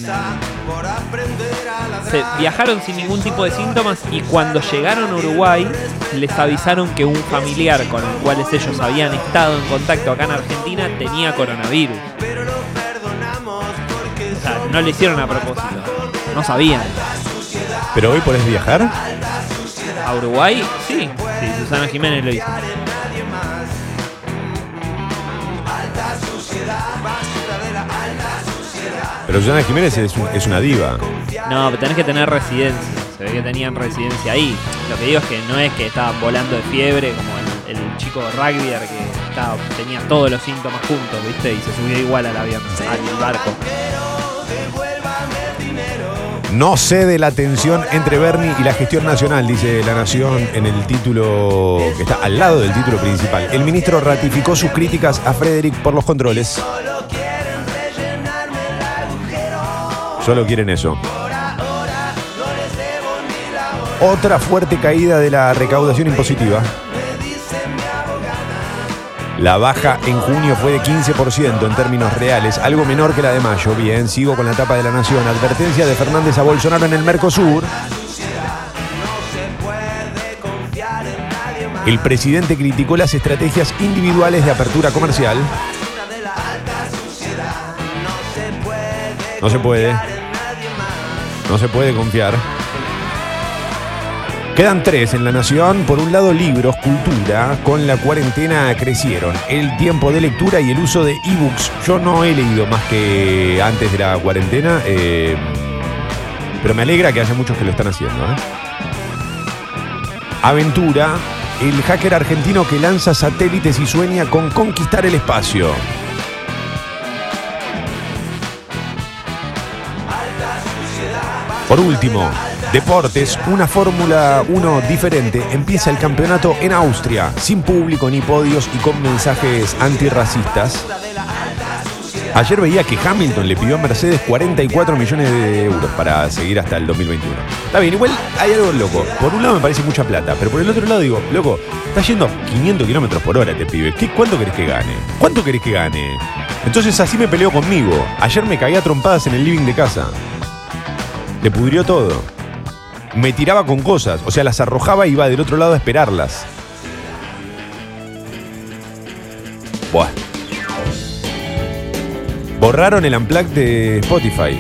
se viajaron sin ningún tipo de síntomas y cuando llegaron a Uruguay les avisaron que un familiar con el cual ellos habían estado en contacto acá en Argentina tenía coronavirus. O sea, no lo hicieron a propósito. No sabían. Pero hoy podés viajar. ¿A Uruguay? Sí. Sí, Susana Jiménez lo hizo. Pero Susana Jiménez es, un- es una diva. No, pero tenés que tener residencia. Se ve que tenían residencia ahí. Lo que digo es que no es que estaban volando de fiebre como el, el chico rugby que estaba, tenía todos los síntomas juntos, ¿viste? Y se subió igual al avión, al barco. No cede la tensión entre Bernie y la gestión nacional, dice La Nación en el título que está al lado del título principal. El ministro ratificó sus críticas a Frederick por los controles. Solo quieren eso. Otra fuerte caída de la recaudación impositiva. La baja en junio fue de 15% en términos reales, algo menor que la de mayo. Bien, sigo con la tapa de la nación. Advertencia de Fernández a Bolsonaro en el Mercosur. El presidente criticó las estrategias individuales de apertura comercial. No se puede. No se puede confiar. Quedan tres en la nación. Por un lado, libros, cultura. Con la cuarentena crecieron el tiempo de lectura y el uso de ebooks. Yo no he leído más que antes de la cuarentena, eh, pero me alegra que haya muchos que lo están haciendo. ¿eh? Aventura, el hacker argentino que lanza satélites y sueña con conquistar el espacio. Por último, deportes, una Fórmula 1 diferente. Empieza el campeonato en Austria, sin público ni podios y con mensajes antirracistas. Ayer veía que Hamilton le pidió a Mercedes 44 millones de euros para seguir hasta el 2021. Está bien, igual hay algo loco. Por un lado me parece mucha plata, pero por el otro lado digo, loco, está yendo 500 kilómetros por hora este pibe. ¿Qué, ¿Cuánto querés que gane? ¿Cuánto querés que gane? Entonces así me peleó conmigo. Ayer me caía a trompadas en el living de casa. Le pudrió todo. Me tiraba con cosas, o sea, las arrojaba y iba del otro lado a esperarlas. Buah. Borraron el unplug de Spotify.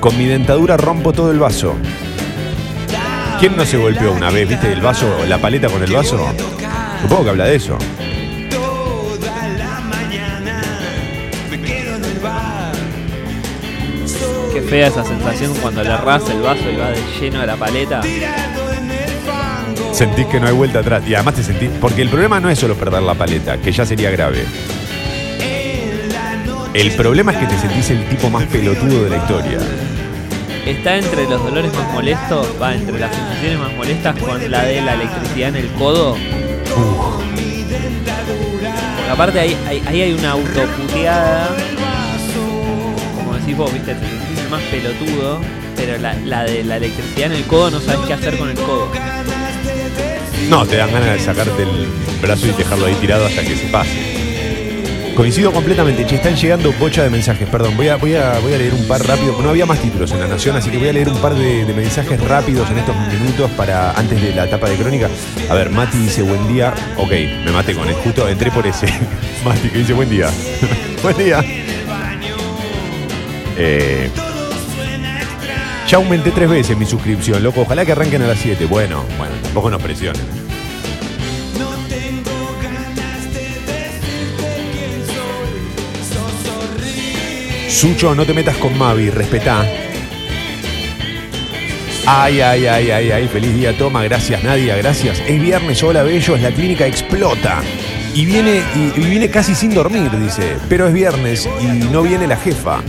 Con mi dentadura rompo todo el vaso. ¿Quién no se golpeó una vez, viste, el vaso, la paleta con el vaso? Supongo que habla de eso. Fea esa sensación cuando le errás el vaso y va de lleno de la paleta. Sentís que no hay vuelta atrás. Y además te sentís. Porque el problema no es solo perder la paleta, que ya sería grave. El problema es que te sentís el tipo más pelotudo de la historia. Está entre los dolores más molestos, va entre las sensaciones más molestas con la de la electricidad en el codo. Porque aparte ahí, ahí, ahí hay una autoputeada. Como decís vos, viste, más pelotudo. Pero la, de la electricidad en el codo no sabes qué hacer con el codo. No, te dan ganas de sacarte el brazo y dejarlo ahí tirado hasta que se pase. Coincido completamente, che, están llegando bocha de mensajes, perdón, voy a, voy a, voy a leer un par rápido, no había más títulos en La Nación, así que voy a leer un par de, mensajes rápidos en estos minutos para antes de la etapa de crónica. A ver, Mati dice buen día, ok, me maté con él, justo entré por ese. [LAUGHS] Mati que dice buen día. [LAUGHS] buen día. Eh, ya aumenté tres veces mi suscripción, loco, ojalá que arranquen a las 7. Bueno, bueno, tampoco nos presionen. Sucho, no te metas con Mavi, respetá. Ay, ay, ay, ay, ay, feliz día, toma, gracias Nadia, gracias. Es viernes, hola bellos, la clínica explota. Y viene, y, y viene casi sin dormir, dice. Pero es viernes y no viene la jefa.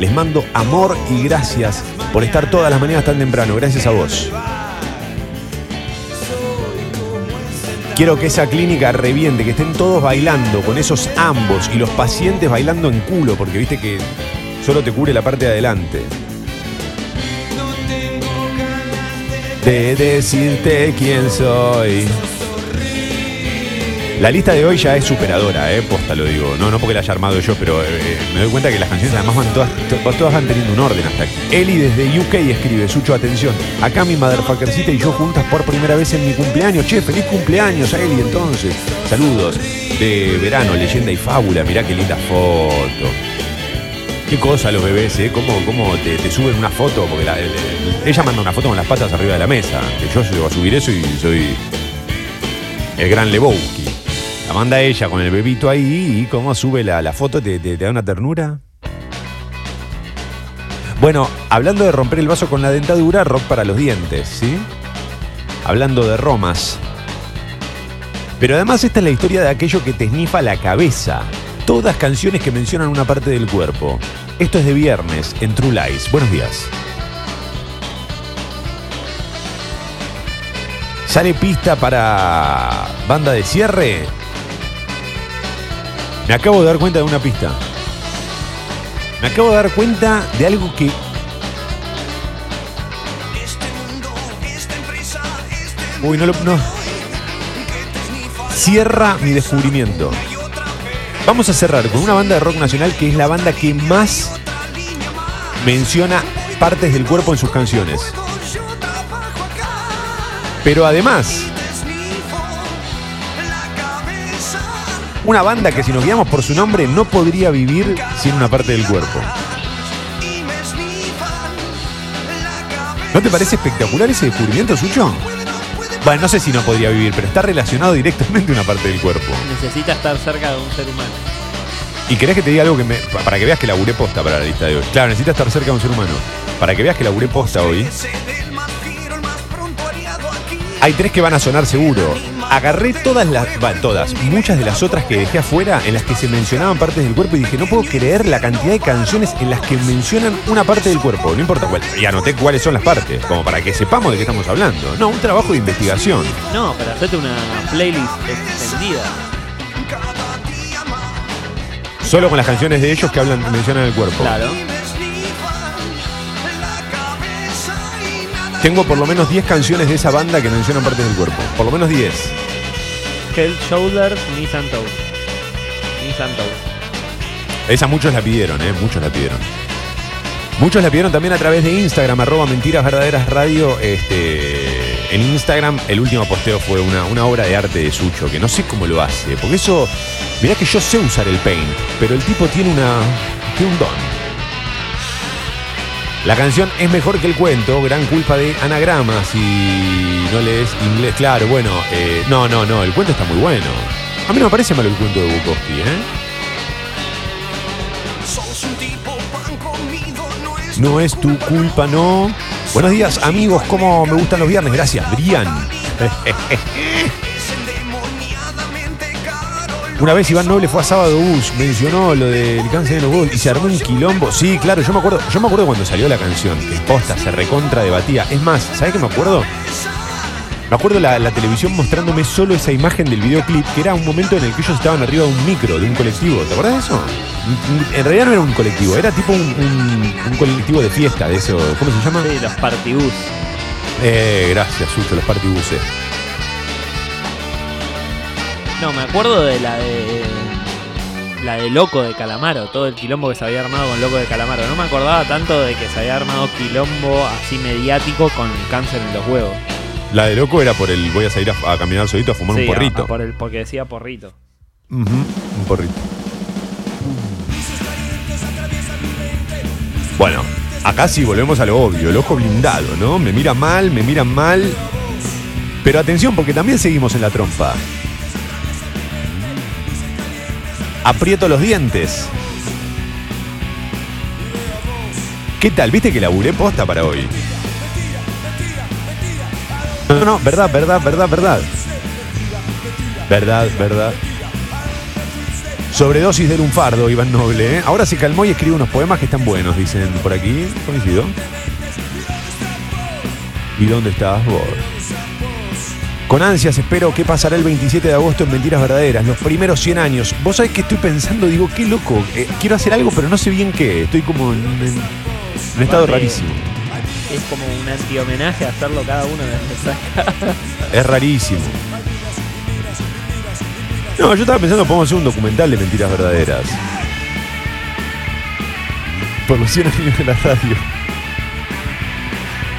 Les mando amor y gracias por estar todas las mañanas tan temprano. Gracias a vos. Quiero que esa clínica reviente, que estén todos bailando con esos ambos y los pacientes bailando en culo, porque viste que solo te cubre la parte de adelante. De decirte quién soy. La lista de hoy ya es superadora, eh, posta lo digo. No, no porque la haya armado yo, pero eh, me doy cuenta que las canciones además van todas, to- todas van teniendo un orden hasta aquí. Eli desde UK escribe, Sucho, atención. Acá mi motherfuckercita y yo juntas por primera vez en mi cumpleaños. Che, feliz cumpleaños a Eli entonces. Saludos. De verano, leyenda y fábula. Mirá qué linda foto. Qué cosa los bebés, ¿eh? ¿Cómo, cómo te, suben una foto? Porque la- el- el- ella manda una foto con las patas arriba de la mesa. Que yo llego a subir eso y soy el gran Lebowski. La manda ella con el bebito ahí y cómo sube la, la foto, te, da una ternura. Bueno, hablando de romper el vaso con la dentadura, rock para los dientes, ¿sí? Hablando de romas. Pero además esta es la historia de aquello que te esnifa la cabeza. Todas canciones que mencionan una parte del cuerpo. Esto es de viernes en True Lies. Buenos días. Sale pista para banda de cierre. Me acabo de dar cuenta de una pista. Me acabo de dar cuenta de algo que Uy, no lo. No. Cierra mi descubrimiento. Vamos a cerrar con una banda de rock nacional que es la banda que más menciona partes del cuerpo en sus canciones. Pero además, una banda que si nos guiamos por su nombre no podría vivir sin una parte del cuerpo. ¿No te parece espectacular ese descubrimiento, Sucho? Bueno, no sé si no podría vivir, pero está relacionado directamente a una parte del cuerpo. Necesita estar cerca de un ser humano. ¿Y querés que te diga algo que me, pa- para que veas que laburé posta para la lista de hoy? Claro, necesitas estar cerca de un ser humano. Para que veas que laburé posta hoy. Hay tres que van a sonar seguro. Agarré todas las, todas, muchas de las otras que dejé afuera en las que se mencionaban partes del cuerpo y dije, no puedo creer la cantidad de canciones en las que mencionan una parte del cuerpo, no importa cuál. Y anoté cuáles son las partes, como para que sepamos de qué estamos hablando. No, un trabajo de investigación. No, para hacerte una playlist extendida. Solo con las canciones de ellos que hablan, mencionan el cuerpo. Claro. Tengo por lo menos 10 canciones de esa banda que mencionan partes del cuerpo. Por lo menos 10. Head, Shoulders, Knees and Toes. Knees and Toes. Esa muchos la pidieron, ¿eh? Muchos la pidieron. Muchos la pidieron también a través de Instagram, arroba mentiras verdaderas radio. Este, en Instagram el último posteo fue una, una obra de arte de Sucho, que no sé cómo lo hace. Porque eso, mirá que yo sé usar el paint, pero el tipo tiene una. tiene un don. La canción es mejor que el cuento, gran culpa de anagramas y no lees inglés. Claro, bueno, eh, no, no, no, el cuento está muy bueno. A mí no me parece malo el cuento de Bukowski, ¿eh? No es tu culpa, no. Buenos días, amigos. ¿Cómo me gustan los viernes? Gracias, Brian. Una vez Iván Noble fue a Sábado Bus, mencionó lo del cáncer de los huevos y se armó un quilombo. Sí, claro, yo me acuerdo, yo me acuerdo cuando salió la canción, que posta, se recontra debatía. Es más, ¿sabes qué me acuerdo? Me acuerdo la, la televisión mostrándome solo esa imagen del videoclip, que era un momento en el que ellos estaban arriba de un micro, de un colectivo. ¿Te acuerdas de eso? En realidad no era un colectivo, era tipo un, un- un colectivo de fiesta, de eso. ¿Cómo se llama? Sí, los partibus. Eh, gracias, Sucho, los partibuses. No, me acuerdo de la de. La de Loco de Calamaro, todo el quilombo que se había armado con Loco de Calamaro. No me acordaba tanto de que se había armado quilombo así mediático con cáncer en los huevos. La de loco era por el voy a salir a, a caminar solito a fumar Sí, un porrito. a- a por el, porque decía porrito. Ujú, un porrito. Bueno, acá sí volvemos a lo obvio, el ojo blindado, ¿no? Me mira mal, me miran mal. Pero atención, porque también seguimos en la trompa. Aprieto los dientes. ¿Qué tal? ¿Viste que laburé posta para hoy? No, no, verdad, verdad, verdad, verdad. Verdad, verdad. Sobredosis de lunfardo, Iván Noble. ¿eh? Ahora se calmó y escribe unos poemas que están buenos, dicen por aquí. Coincido. ¿Y dónde estás vos? Con ansias espero qué pasará el 27 de agosto en Mentiras Verdaderas, los primeros 100 años. Vos sabés que estoy pensando, digo, qué loco. eh, quiero hacer algo, pero no sé bien qué. Estoy como en, en- en un estado rarísimo. Es como un anti-homenaje hacerlo cada uno de nuestras [LAUGHS] Es rarísimo. No, yo estaba pensando, podemos hacer un documental de mentiras verdaderas. Por los 100 años de la radio.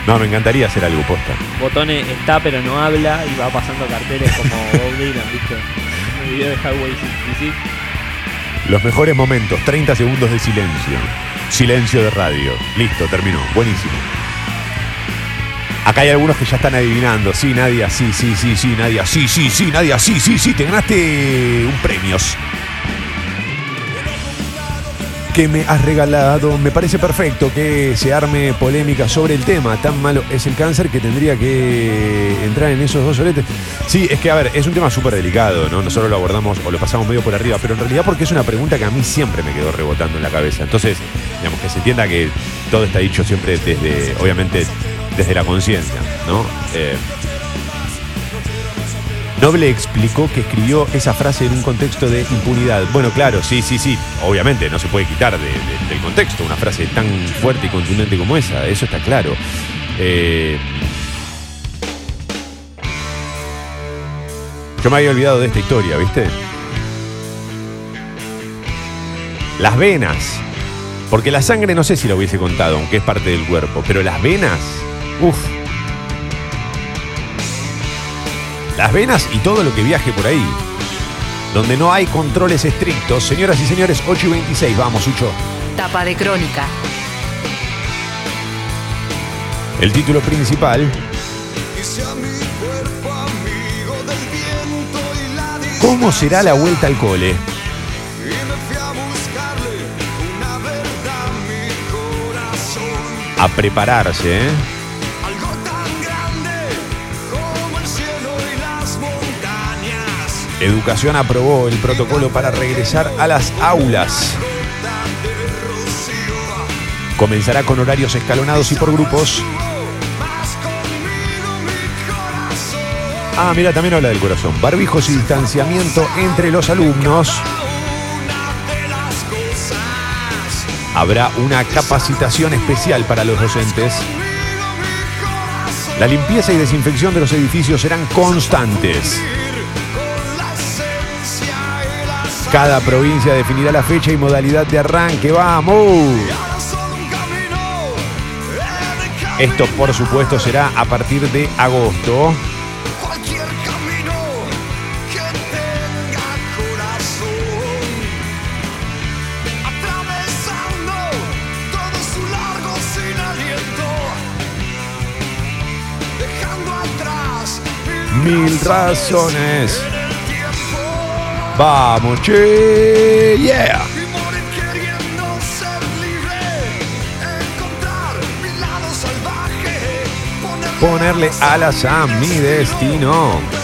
No, me encantaría hacer algo posta. Botone está pero no habla y va pasando carteles como Bob Dylan, ¿viste? En el video de Highway 66. Los mejores momentos, 30 segundos de silencio. Silencio de radio. Listo, terminó. Buenísimo. Acá hay algunos que ya están adivinando. Sí, Nadia, sí, sí, sí, sí, Nadia, sí, sí, sí, Nadia, sí, sí, sí, te ganaste un premios. Que me has regalado. Me parece perfecto que se arme polémica sobre el tema. Tan malo es el cáncer que tendría que entrar en esos dos soletes. Sí, es que, a ver, es un tema súper delicado, ¿no? Nosotros lo abordamos o lo pasamos medio por arriba, pero en realidad porque es una pregunta que a mí siempre me quedó rebotando en la cabeza. Entonces, digamos, que se entienda que todo está dicho siempre desde, obviamente, desde la conciencia, ¿no? Eh, Noble explicó que escribió esa frase en un contexto de impunidad. Bueno, claro, sí, sí, sí. Obviamente no se puede quitar de- de- del contexto una frase tan fuerte y contundente como esa. Eso está claro. Eh, yo me había olvidado de esta historia, ¿viste? Las venas. Porque la sangre no sé si lo hubiese contado, aunque es parte del cuerpo. Pero las venas, uff. Las venas y todo lo que viaje por ahí. Donde no hay controles estrictos. Señoras y señores, 8 y 26. Vamos, Ucho. Tapa de crónica. El título principal. ¿Cómo será la vuelta al cole? A prepararse, ¿eh? Educación aprobó el protocolo para regresar a las aulas. Comenzará con horarios escalonados y por grupos. Ah, mira, también habla del corazón. Barbijos y distanciamiento entre los alumnos. Habrá una capacitación especial para los docentes. La limpieza y desinfección de los edificios serán constantes. Cada provincia definirá la fecha y modalidad de arranque. ¡Vamos! Esto, por supuesto, será a partir de agosto. Mil razones. Vamos, che. Yeah. Ponerle alas a mi destino.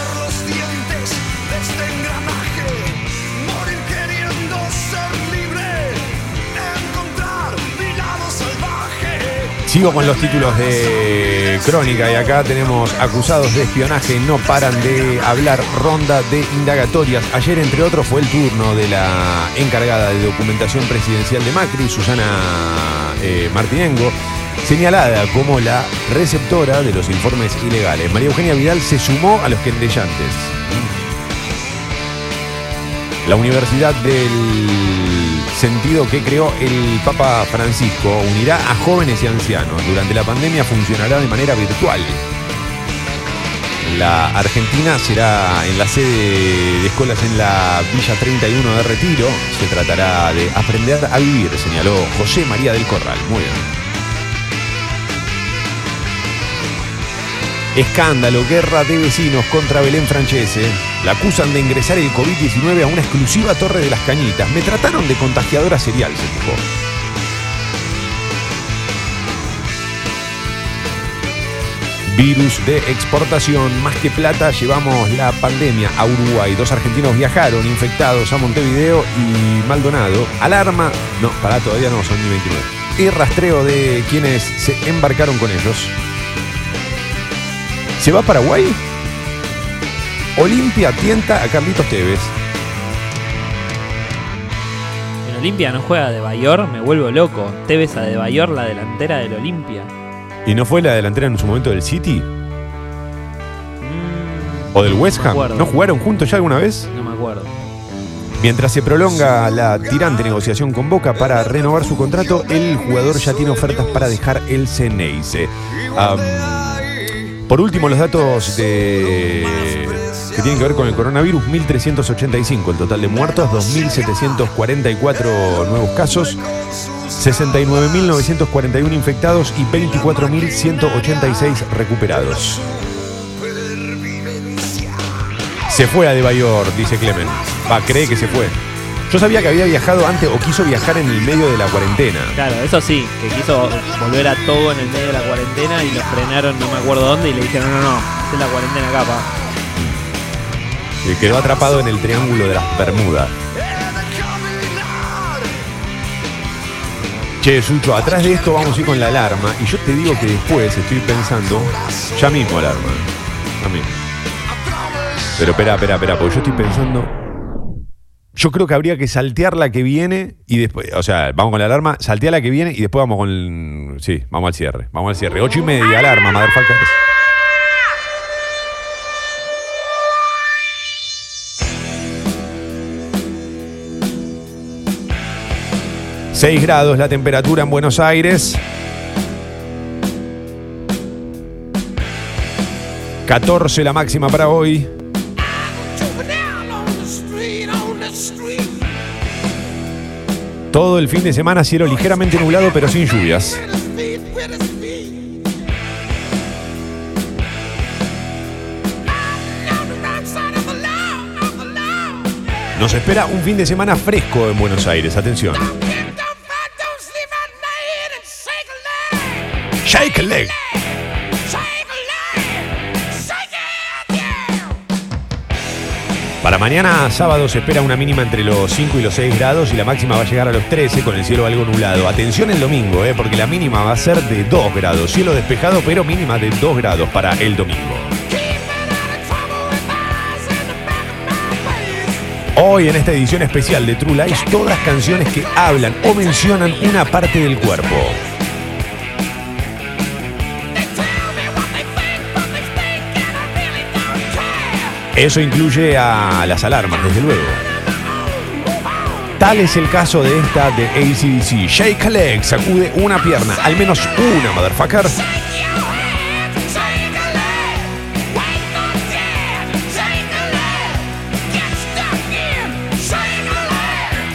Sigo con los títulos de Crónica y acá tenemos acusados de espionaje, no paran de hablar, ronda de indagatorias. Ayer, entre otros, fue el turno de la encargada de documentación presidencial de Macri, Susana eh, Martinengo, señalada como la receptora de los informes ilegales. María Eugenia Vidal se sumó a los querellantes. La Universidad del Sentido que creó el Papa Francisco unirá a jóvenes y ancianos. Durante la pandemia funcionará de manera virtual. La Argentina será en la sede de escuelas en la Villa 31 de Retiro. Se tratará de aprender a vivir, señaló José María del Corral. Muy bien. Escándalo, guerra de vecinos contra Belén Francese. La acusan de ingresar el COVID-19 a una exclusiva torre de las cañitas. Me trataron de contagiadora serial, se quejó. Virus de exportación, más que plata, llevamos la pandemia a Uruguay. Dos argentinos viajaron infectados a Montevideo y Maldonado. Alarma, no, para todavía no, son ni 29. Y rastreo de quienes se embarcaron con ellos. ¿Se va a Paraguay? Olimpia tienta a Carlitos Tevez. En Olimpia no juega de Bayor, me vuelvo loco. Tevez a de Bayor, la delantera del Olimpia. ¿Y no fue la delantera en su momento del City? ¿O del West Mm, Ham? ¿No jugaron juntos ya alguna vez? No me acuerdo. Mientras se prolonga la tirante negociación con Boca para renovar su contrato, el jugador ya tiene ofertas para dejar el Ceneice. Am, por último, los datos de- que tienen que ver con el coronavirus, 1.385 el total de muertos, 2.744 nuevos casos, 69.941 infectados y 24.186 recuperados. Se fue a De Bayor, dice Clemen. Va, cree que se fue. Yo sabía que había viajado antes o quiso viajar en el medio de la cuarentena. Claro, eso sí, que quiso volver a todo en el medio de la cuarentena y lo frenaron no me acuerdo dónde y le dijeron, no, no, es la cuarentena acá, pa. Eh, quedó atrapado en el triángulo de las Bermudas. Che, Sucho, atrás de esto vamos a ir con la alarma. Y yo te digo que después estoy pensando. Ya mismo alarma. Ya mismo. Pero espera, espera, espera, porque yo estoy pensando. Yo creo que habría que saltear la que viene y después. O sea, vamos con la alarma, saltea la que viene y después vamos con. Sí, vamos al cierre. Vamos al cierre. Ocho y media, alarma, motherfuckers. Seis grados la temperatura en Buenos Aires. 14 la máxima para hoy. Todo el fin de semana cielo ligeramente nublado pero sin lluvias. Nos espera un fin de semana fresco en Buenos Aires, atención. Shake a leg. Para mañana sábado se espera una mínima entre los 5 y los 6 grados y la máxima va a llegar a los 13 con el cielo algo nublado. Atención el domingo, eh, porque la mínima va a ser de 2 grados. Cielo despejado, pero mínima de 2 grados para el domingo. Hoy en esta edición especial de True Lies, todas canciones que hablan o mencionan una parte del cuerpo. Eso incluye a las alarmas, desde luego. Tal es el caso de esta de ACDC. Shake a leg, sacude una pierna, al menos una, motherfucker.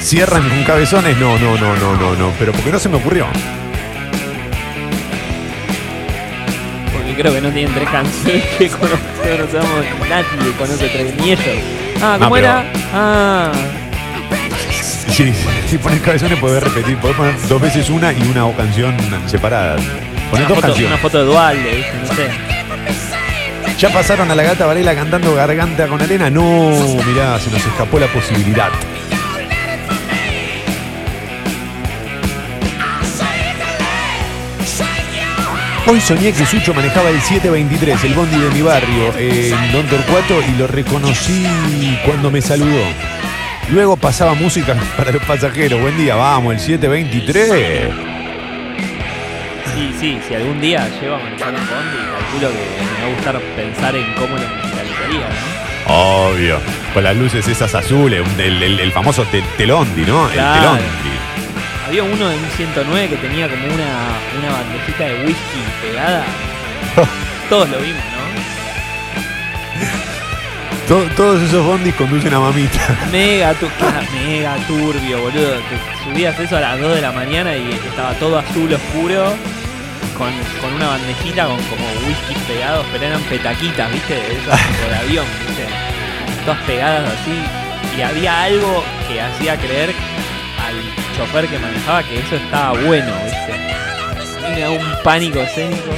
¿Cierran con cabezones? No, no, no, no, no, no. Pero porque no se me ocurrió. Creo que no tienen tres canciones que conocemos. Nadie conoce tres ni ellos. Ah, ¿cómo Ah, pero- era? Ah. Sí, si pones cabezones puedes repetir, podés poner dos veces una y una canción separada. Pones Una dos foto, canciones. una foto de no sé. ¿Ya pasaron a la gata Varela cantando Garganta con arena? No, mirá, se nos escapó la posibilidad. Hoy soñé que Sucho manejaba el 723, el bondi de mi barrio, en Don Torcuato, y lo reconocí cuando me saludó. Luego pasaba música [LAUGHS] para los pasajeros. Buen día, vamos, el 723. Sí, sí, si algún día llego a manejar un bondi, calculo que me va a gustar pensar en cómo lo musicalizaría, ¿no? Obvio. Con las luces esas azules, el, el- el famoso te- telondi, ¿no? Claro. El telondi. Había uno de un 109 que tenía como una, una bandejita de whisky pegada. [LAUGHS] Todos lo vimos, ¿no? To- todos esos bondis conducen a mamita. [LAUGHS] Mega, tu- [LAUGHS] mega turbio, boludo. Te subías eso a las 2 de la mañana y estaba todo azul oscuro. Con, con una bandejita con como whisky pegados, pero eran petaquitas, ¿viste? De Esas tipo de avión, ¿viste? Todas pegadas así. Y había algo que hacía creer al chofer que manejaba que eso estaba bueno, ¿viste? Da un pánico escénico.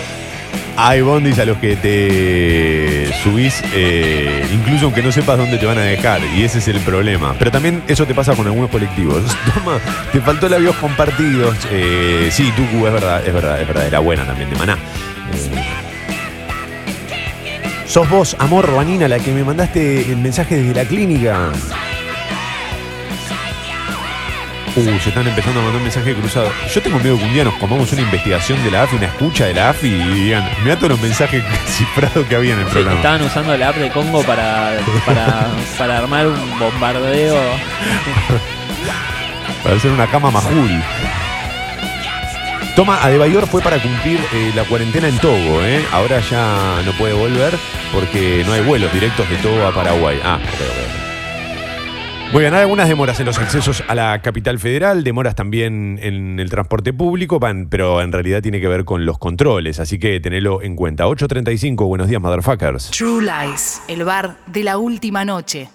Hay bondis a los que te subís, eh, incluso aunque no sepas dónde te van a dejar, y ese es el problema. Pero también eso te pasa con algunos colectivos. [LAUGHS] Toma, te faltó el avión compartido. Eh, sí, Tucu, es verdad, es verdad, es verdad, era buena también de Maná. Eh, ¿Sos vos, amor, Vanina, la que me mandaste el mensaje desde la clínica? Uh, se están empezando a mandar mensajes cruzados. Yo tengo miedo que un día nos comamos una investigación de la AFI, una escucha de la AFI y digan, mira todos los mensajes [LAUGHS] cifrados que había en el Sí, programa. estaban usando la app de Congo para, para, para armar un bombardeo. [LAUGHS] Para hacer una cama majul. Toma, Adebayor fue para cumplir eh, la cuarentena en Togo, ¿eh? Ahora ya no puede volver porque no hay vuelos directos de Togo a Paraguay. Ah, ok, ok, ok. Bueno, hay algunas demoras en los accesos a la capital federal, demoras también en el transporte público, pan- pero en realidad tiene que ver con los controles, así que tenelo en cuenta. 8.35, buenos días, motherfuckers. True Lies, el bar de la última noche.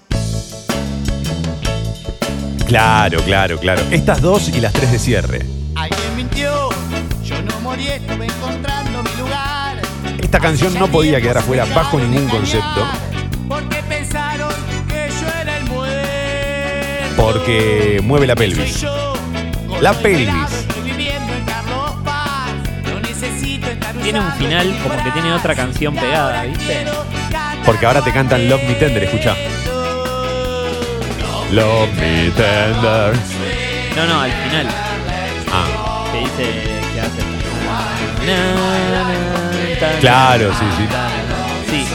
Claro, claro, claro. Estas dos y las tres de cierre. Alguien mintió, yo no morí, estuve encontrando mi lugar. Esta canción no podía quedar afuera bajo ningún concepto. Porque mueve la pelvis. La pelvis. Tiene un final como que tiene otra canción pegada, ¿viste? Porque ahora te cantan Love Me Tender, escucha. Love Me Tender. No, no, al final. Ah, Que dice que hace. Claro, sí, sí. Sí,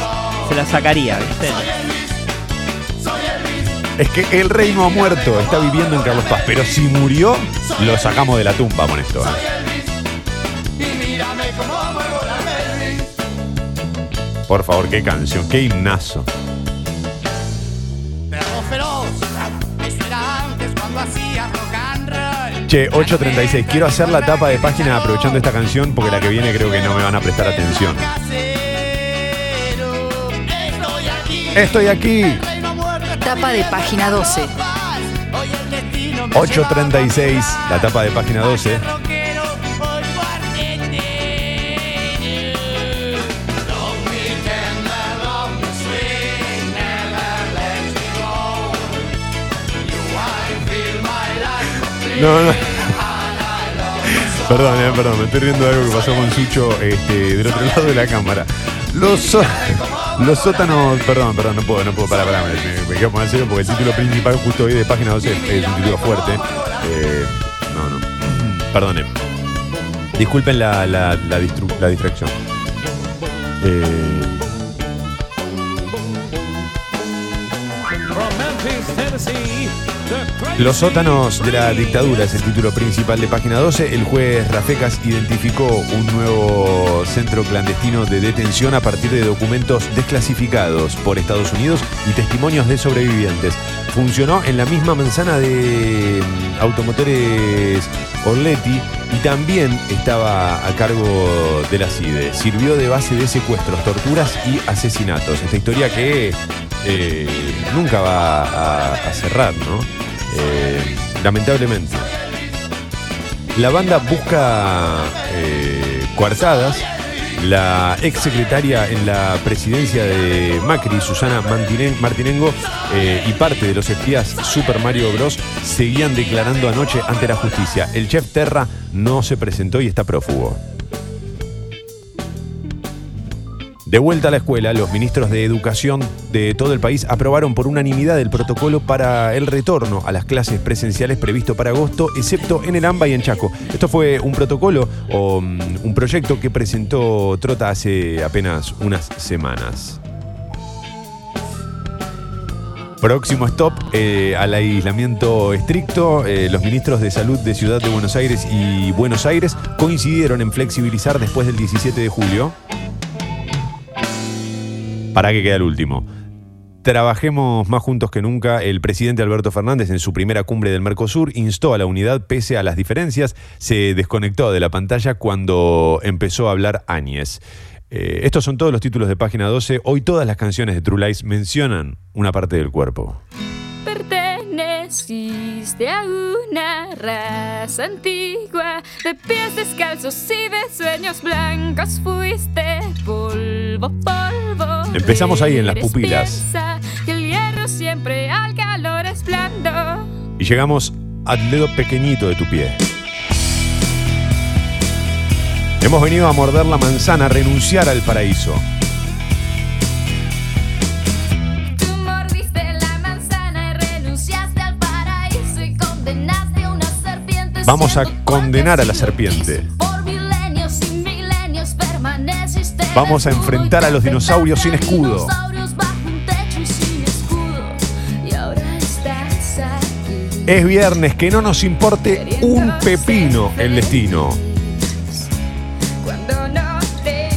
se la sacaría, ¿viste? Es que el rey no ha muerto, está viviendo en Carlos Paz, pero si murió, lo sacamos de la tumba con esto. ¿eh? Por favor, qué canción, qué himnazo. Che, 8.36, quiero hacer la tapa de página aprovechando esta canción porque la que viene creo que no me van a prestar atención. Estoy aquí. Tapa de página 12. Hoy el destino me 8.36, la tapa de página 12. rockero, hoy guardete. Love me tender, love me sweet, never let me go. You I feel my life No, no. [LAUGHS] Perdón, eh, perdón, me estoy riendo de algo que pasó con Sucho este, del otro lado de la cámara. Los, los sótanos. Perdón, perdón, no puedo, no puedo parar, parar, me, me quedo poner serio porque el título principal justo hoy de página 12 es, un título fuerte. Eh, no, no. Perdonen. Disculpen la, la, la distracción. Eh, Los sótanos de la dictadura es el título principal de página 12. El juez Rafecas identificó un nuevo centro clandestino de detención a partir de documentos desclasificados por Estados Unidos y testimonios de sobrevivientes. Funcionó en la misma manzana de mm, automotores Orletti y también estaba a cargo de la CIDE. Sirvió de base de secuestros, torturas y asesinatos. Esta historia que eh, nunca va a, a cerrar, ¿no? Eh, lamentablemente. La banda busca eh, coartadas La ex secretaria en la presidencia de Macri, Susana Martinengo, eh, y parte de los espías Super Mario Bros. seguían declarando anoche ante la justicia. El chef Terra no se presentó y está prófugo. De vuelta a la escuela, los ministros de Educación de todo el país aprobaron por unanimidad el protocolo para el retorno a las clases presenciales previsto para agosto, excepto en el AMBA y en Chaco. Esto fue un protocolo o mm, un proyecto que presentó Trota hace apenas unas semanas. Próximo stop eh, al aislamiento estricto. Eh, los ministros de Salud de Ciudad de Buenos Aires y Buenos Aires coincidieron en flexibilizar después del 17 de julio. Para que queda el último. Trabajemos más juntos que nunca. El presidente Alberto Fernández en su primera cumbre del Mercosur instó a la unidad pese a las diferencias. Se desconectó de la pantalla cuando empezó a hablar Áñez. Eh, estos son todos los títulos de página 12. Hoy todas las canciones de True Lies mencionan una parte del cuerpo. A una raza antigua de pies descalzos y de sueños blancos. Fuiste polvo, polvo. Empezamos ahí en las pupilas. que el hierro siempre al calor es blando. Y llegamos al dedo pequeñito de tu pie. Hemos venido a morder la manzana, a renunciar al paraíso. Vamos a condenar a la serpiente. Vamos a enfrentar a los dinosaurios sin escudo. Es viernes, que no nos importe un pepino el destino. Cuando no te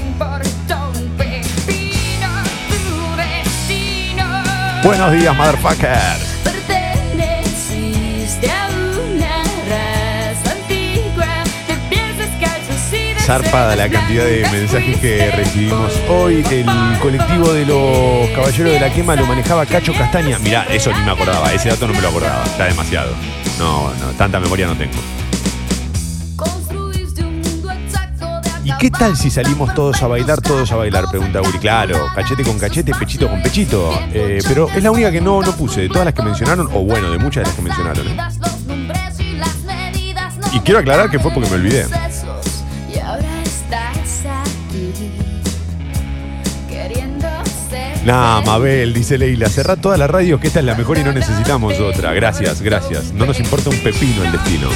Zarpada la cantidad de mensajes que recibimos hoy. El colectivo de los caballeros de la quema lo manejaba Cacho Castaña. Mirá, eso ni me acordaba, ese dato no me lo acordaba, está demasiado. No, no, tanta memoria no tengo. ¿Y qué tal si salimos todos a bailar, todos a bailar? Pregunta Uri. Claro, cachete con cachete, pechito con pechito. Eh, pero es la única que no, no puse, de todas las que mencionaron, o bueno, de muchas de las que mencionaron. ¿eh? Y quiero aclarar que fue porque me olvidé. Nah, Mabel, dice Leila, cerrá todas las radios que esta es la mejor y no necesitamos otra. Gracias, gracias. No nos importa un pepino el destino.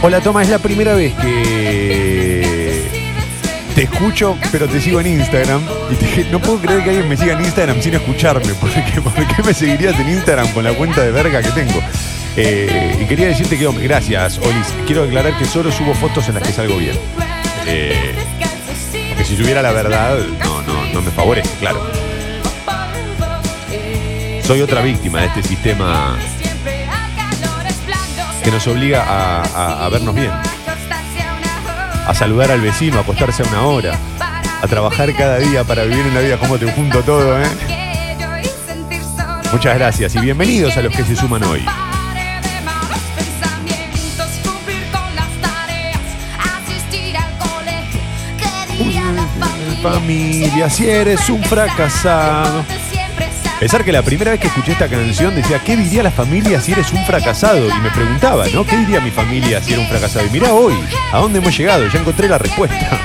Hola Toma, es la primera vez que te escucho, pero te sigo en Instagram. Y te dije, no puedo creer que alguien me siga en Instagram sin escucharme. Porque, ¿Por qué me seguirías en Instagram con la cuenta de verga que tengo? Eh, y quería decirte que, hombre, gracias, Olis. Quiero aclarar que solo subo fotos en las que salgo bien. Eh, porque si subiera la verdad, no, no, no me favorece, claro. Soy otra víctima de este sistema que nos obliga a, vernos bien, a saludar al vecino, a acostarse a una hora, a trabajar cada día para vivir en la vida como te junto todo, ¿eh? Muchas gracias y bienvenidos a los que se suman hoy. Familia, si eres un fracasado. Pensar que la primera vez que escuché esta canción decía, ¿qué diría la familia si eres un fracasado? Y me preguntaba, ¿no? ¿Qué diría mi familia si era un fracasado? Y mirá hoy, ¿a dónde hemos llegado? Ya encontré la respuesta.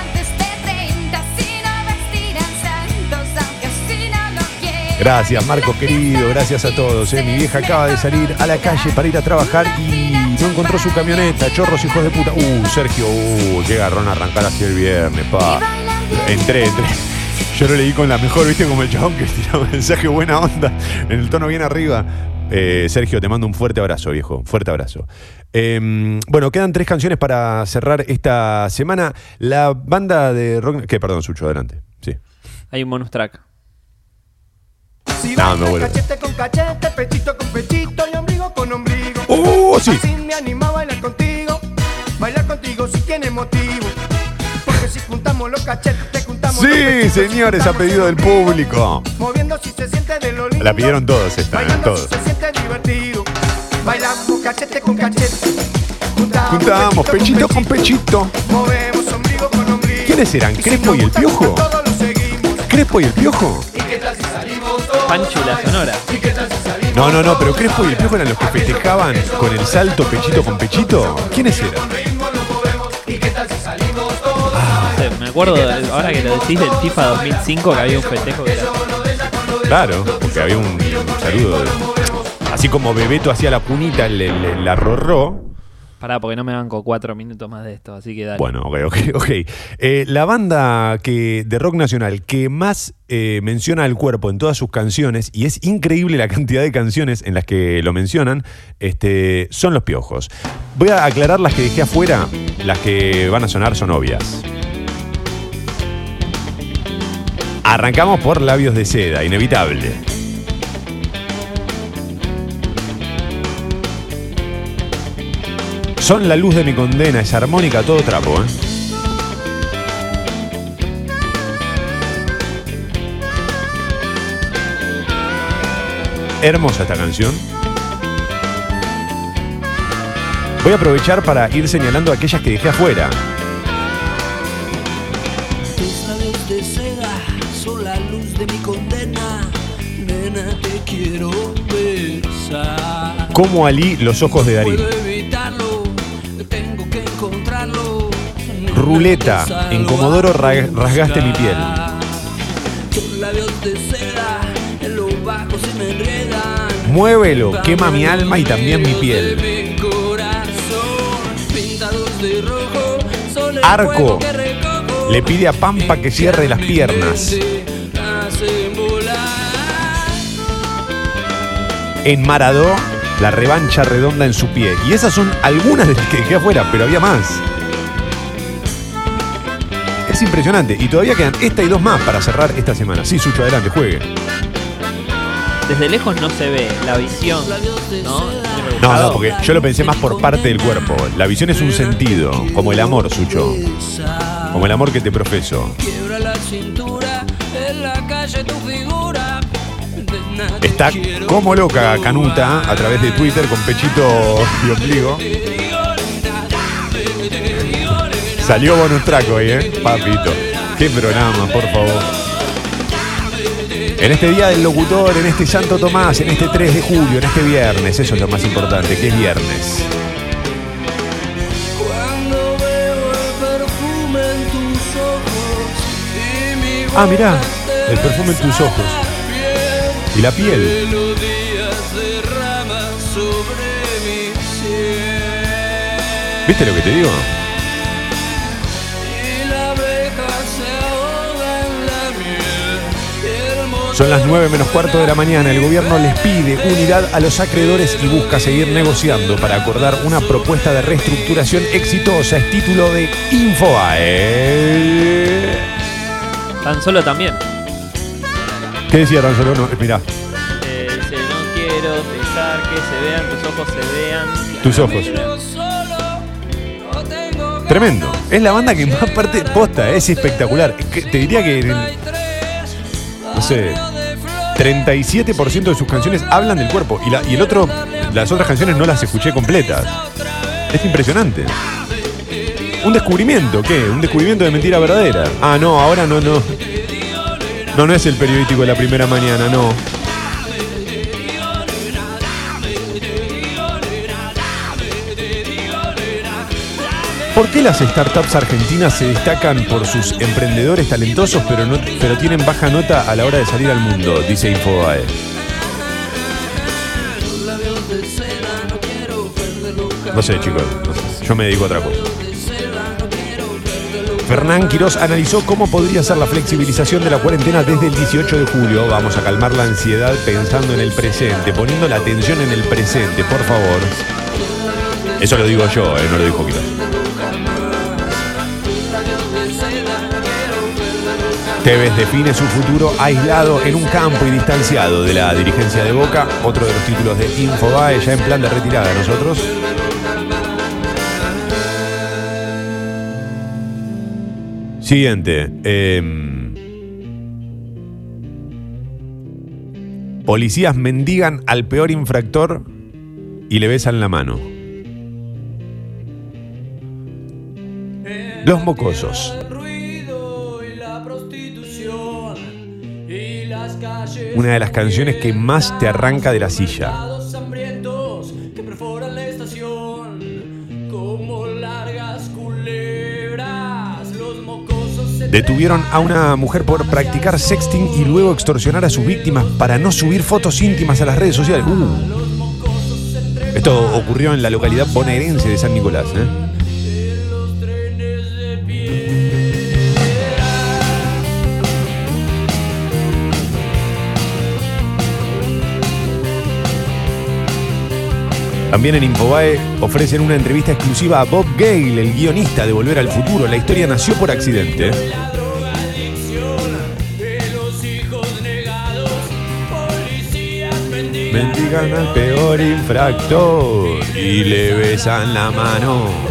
Gracias, Marco querido, gracias a todos. ¿eh? Mi vieja acaba de salir a la calle para ir a trabajar y no encontró su camioneta. Chorros, hijos de puta. Uh, Sergio, uh, qué garrón arrancar así el viernes, pa. Entré, entré. Yo lo leí con la mejor, viste, como el chabón que tiraba mensaje buena onda, en el tono bien arriba. Eh, Sergio, te mando un fuerte abrazo, viejo. Fuerte abrazo. Eh, bueno, quedan tres canciones para cerrar esta semana. La banda de rock. ¿Qué? Perdón, Sucho, adelante. Sí. Hay un bonus track. Si No, me vuelvo. cachete con cachete, pechito con pechito y ombligo con ombligo. ¡Oh, sí! Así me anima a bailar contigo. Bailar contigo si tiene motivo. Si juntamos los cachetes, te juntamos los Sí, señores, a pedido del público. Moviendo si se siente de lo lindo. La pidieron todos esta, ¿eh? Todos. si se siente divertido. Bailamos cachete con cachete. Juntamos pechito con pechito. Movemos ombligo con ombligo. ¿Quiénes eran? ¿Crespo y el Piojo? ¿Crespo y el Piojo? ¿Y qué tal si salimos todos? Pancho y la Sonora. ¿Y qué tal si salimos No, no, no, pero Crespo y el Piojo eran los que festejaban con el salto pechito con pechito. ¿Quiénes eran? Acuerdo, ahora que lo decís del FIFA 2005, que había un festejo que era. Claro, porque había un, un saludo. así como Bebeto hacía la punita, el, el, el- la rorró. Pará, porque no me banco cuatro minutos más de esto, así que dale. Bueno, ok, ok, ok. Eh, la banda que, de rock nacional que más eh, menciona al cuerpo en todas sus canciones, y es increíble la cantidad de canciones en las que lo mencionan, este, son Los Piojos. Voy a aclarar las que dejé afuera, las que van a sonar son obvias. Arrancamos por Labios de Seda, inevitable. Son la luz de mi condena, es armónica todo trapo, ¿eh? Hermosa esta canción. Voy a aprovechar para ir señalando aquellas que dejé afuera. De mi condena. Nena, te quiero besar. Como Ali, los ojos de Darín. Puedo evitarlo, tengo que encontrarlo. Ruleta, en Comodoro ra- rasgaste mi piel. Muévelo, quema mi alma y también mi piel. Arco, le pide a Pampa que cierre las piernas. En Maradó, la revancha redonda en su pie. Y esas son algunas de las que dejé afuera, pero había más. Es impresionante. Y todavía quedan esta y dos más para cerrar esta semana. Sí, Sucho, adelante, juegue. Desde lejos no se ve la visión, ¿no? No, no, porque yo lo pensé más por parte del cuerpo. La visión es un sentido, como el amor, Sucho. Como el amor que te profeso. Quiebra la cintura, en la calle tu figura. Está como loca Canuta a través de Twitter con pechito y ombligo. Salió bonus traco ahí, ¿eh? Papito. Qué programa, por favor. En este día del locutor, en este Santo Tomás, en este 3 de julio, en este viernes, eso es lo más importante, que es viernes. Ah, mirá, el perfume en tus ojos. Y la piel. ¿Viste lo que te digo? Son las 9 menos cuarto de la mañana. El gobierno les pide unidad a los acreedores y busca seguir negociando para acordar una propuesta de reestructuración exitosa. Es título de Infoae. Tan solo también. ¿Qué decía tan solo? No, mirá, Eh, dice, no quiero dejar que se vean, tus ojos se vean. tus ojos. Tremendo. Es la banda que más parte posta, es espectacular. Es que te diría que, en el- no sé, 37% de sus canciones hablan del cuerpo y, la- y el otro, las otras canciones no las escuché completas. Es impresionante. Un descubrimiento, ¿qué? Un descubrimiento de mentira verdadera. Ah, no, ahora no, no. No, no es el periodístico de la primera mañana, no. ¿Por qué las startups argentinas se destacan por sus emprendedores talentosos pero, no, pero tienen baja nota a la hora de salir al mundo? Dice Infobae. No sé, chicos. no sé. Yo me dedico a otra cosa. Fernán Quirós analizó cómo podría ser la flexibilización de la cuarentena desde el 18 de julio. Vamos a calmar la ansiedad pensando en el presente, poniendo la atención en el presente, por favor. Eso lo digo yo, eh, no lo dijo Quirós. Tevez define su futuro aislado en un campo y distanciado de la dirigencia de Boca. Otro de los títulos de Infobae, ya en plan de retirada nosotros. Siguiente. em, policías mendigan al peor infractor y le besan la mano. Los mocosos. Una de las canciones que más te arranca de la silla. Detuvieron a una mujer por practicar sexting y luego extorsionar a sus víctimas para no subir fotos íntimas a las redes sociales. Uh. Esto ocurrió en la localidad bonaerense de San Nicolás. ¿eh? También en Infobae ofrecen una entrevista exclusiva a Bob Gale, el guionista de Volver al Futuro. La historia nació por accidente. Mendigan al peor infractor y le besan la mano.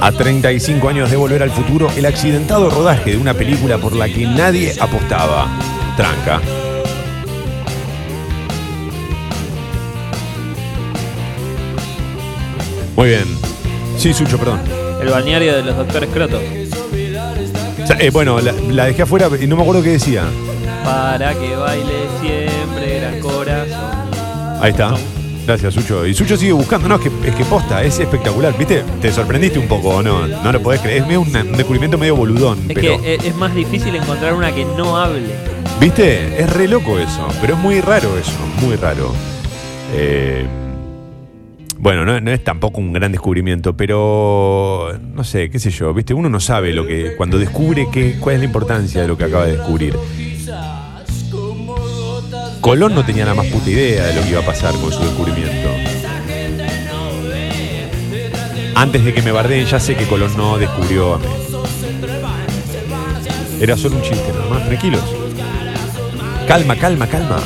A 35 años de volver al futuro, el accidentado rodaje de una película por la que nadie apostaba. Tranca. Muy bien. Sí, Sucho, perdón. El balneario de los doctores Crotos. O sea, eh, bueno, la, la dejé afuera y no me acuerdo qué decía. Para que baile siempre gran corazón. Ahí está. Gracias, Sucho. Y Sucho sigue buscando. No, es que, es que posta, es espectacular. ¿Viste? Te sorprendiste un poco, ¿o no? No lo podés creer. Es medio un, un descubrimiento medio boludón. Es pero, que eh, es más difícil encontrar una que no hable. ¿Viste? Es re loco eso. Pero es muy raro eso. Muy raro. Eh, bueno, no, no es tampoco un gran descubrimiento, pero no sé, qué sé yo, ¿viste? Uno no sabe lo que cuando descubre qué, cuál es la importancia de lo que acaba de descubrir. Colón no tenía la más puta idea de lo que iba a pasar con su descubrimiento. Antes de que me bardeen, ya sé que Colón no descubrió a mí. Era solo un chiste, nada más, tranquilos. Calma, calma, calma.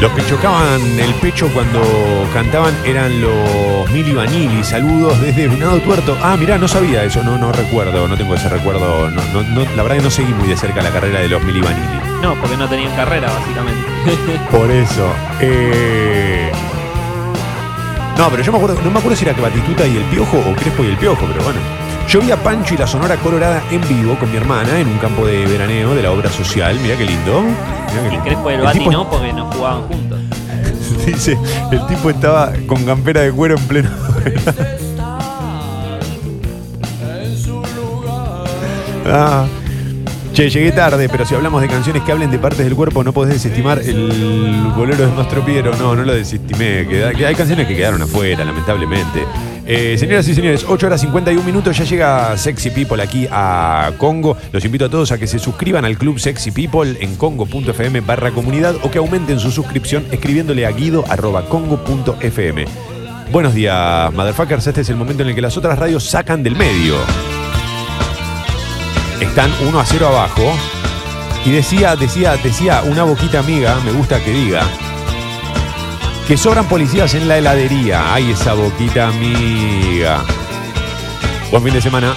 Los que chocaban el pecho cuando cantaban eran los Mili Vanilli. Saludos desde Venado Tuerto. Ah, mirá, no sabía eso, no, no recuerdo, no tengo ese recuerdo. No, no, no, la verdad que no seguí muy de cerca la carrera de los Mili Vanilli. No, porque no tenían carrera, básicamente. [LAUGHS] Por eso. eh, No, pero yo me acuerdo, no me acuerdo si era que Batituta y el Piojo o Crespo y el Piojo, pero bueno. Yo vi a Pancho y la Sonora Colorada en vivo con mi hermana en un campo de veraneo de la obra social. Mirá qué lindo. Mirá qué lindo. Crespo el Bati tipo- no, porque no jugaban juntos. [LAUGHS] Dice, el tipo estaba con campera de cuero en pleno. [LAUGHS] Ah. Che, llegué tarde, pero si hablamos de canciones que hablen de partes del cuerpo, no podés desestimar el bolero de Nostro Piero. No, no lo desestimé. Que hay canciones que quedaron afuera, lamentablemente. Eh, señoras y señores, 8 horas 51 minutos, ya llega Sexy People aquí a Congo. Los invito a todos a que se suscriban al club Sexy People en congo.fm barra comunidad o que aumenten su suscripción escribiéndole a guido arroba congo.fm. Buenos días, motherfuckers. Este es el momento en el que las otras radios sacan del medio. Están 1 a 0 abajo. Y decía, decía, decía una boquita amiga, me gusta que diga, que sobran policías en la heladería. Ay, esa boquita amiga. Buen fin de semana.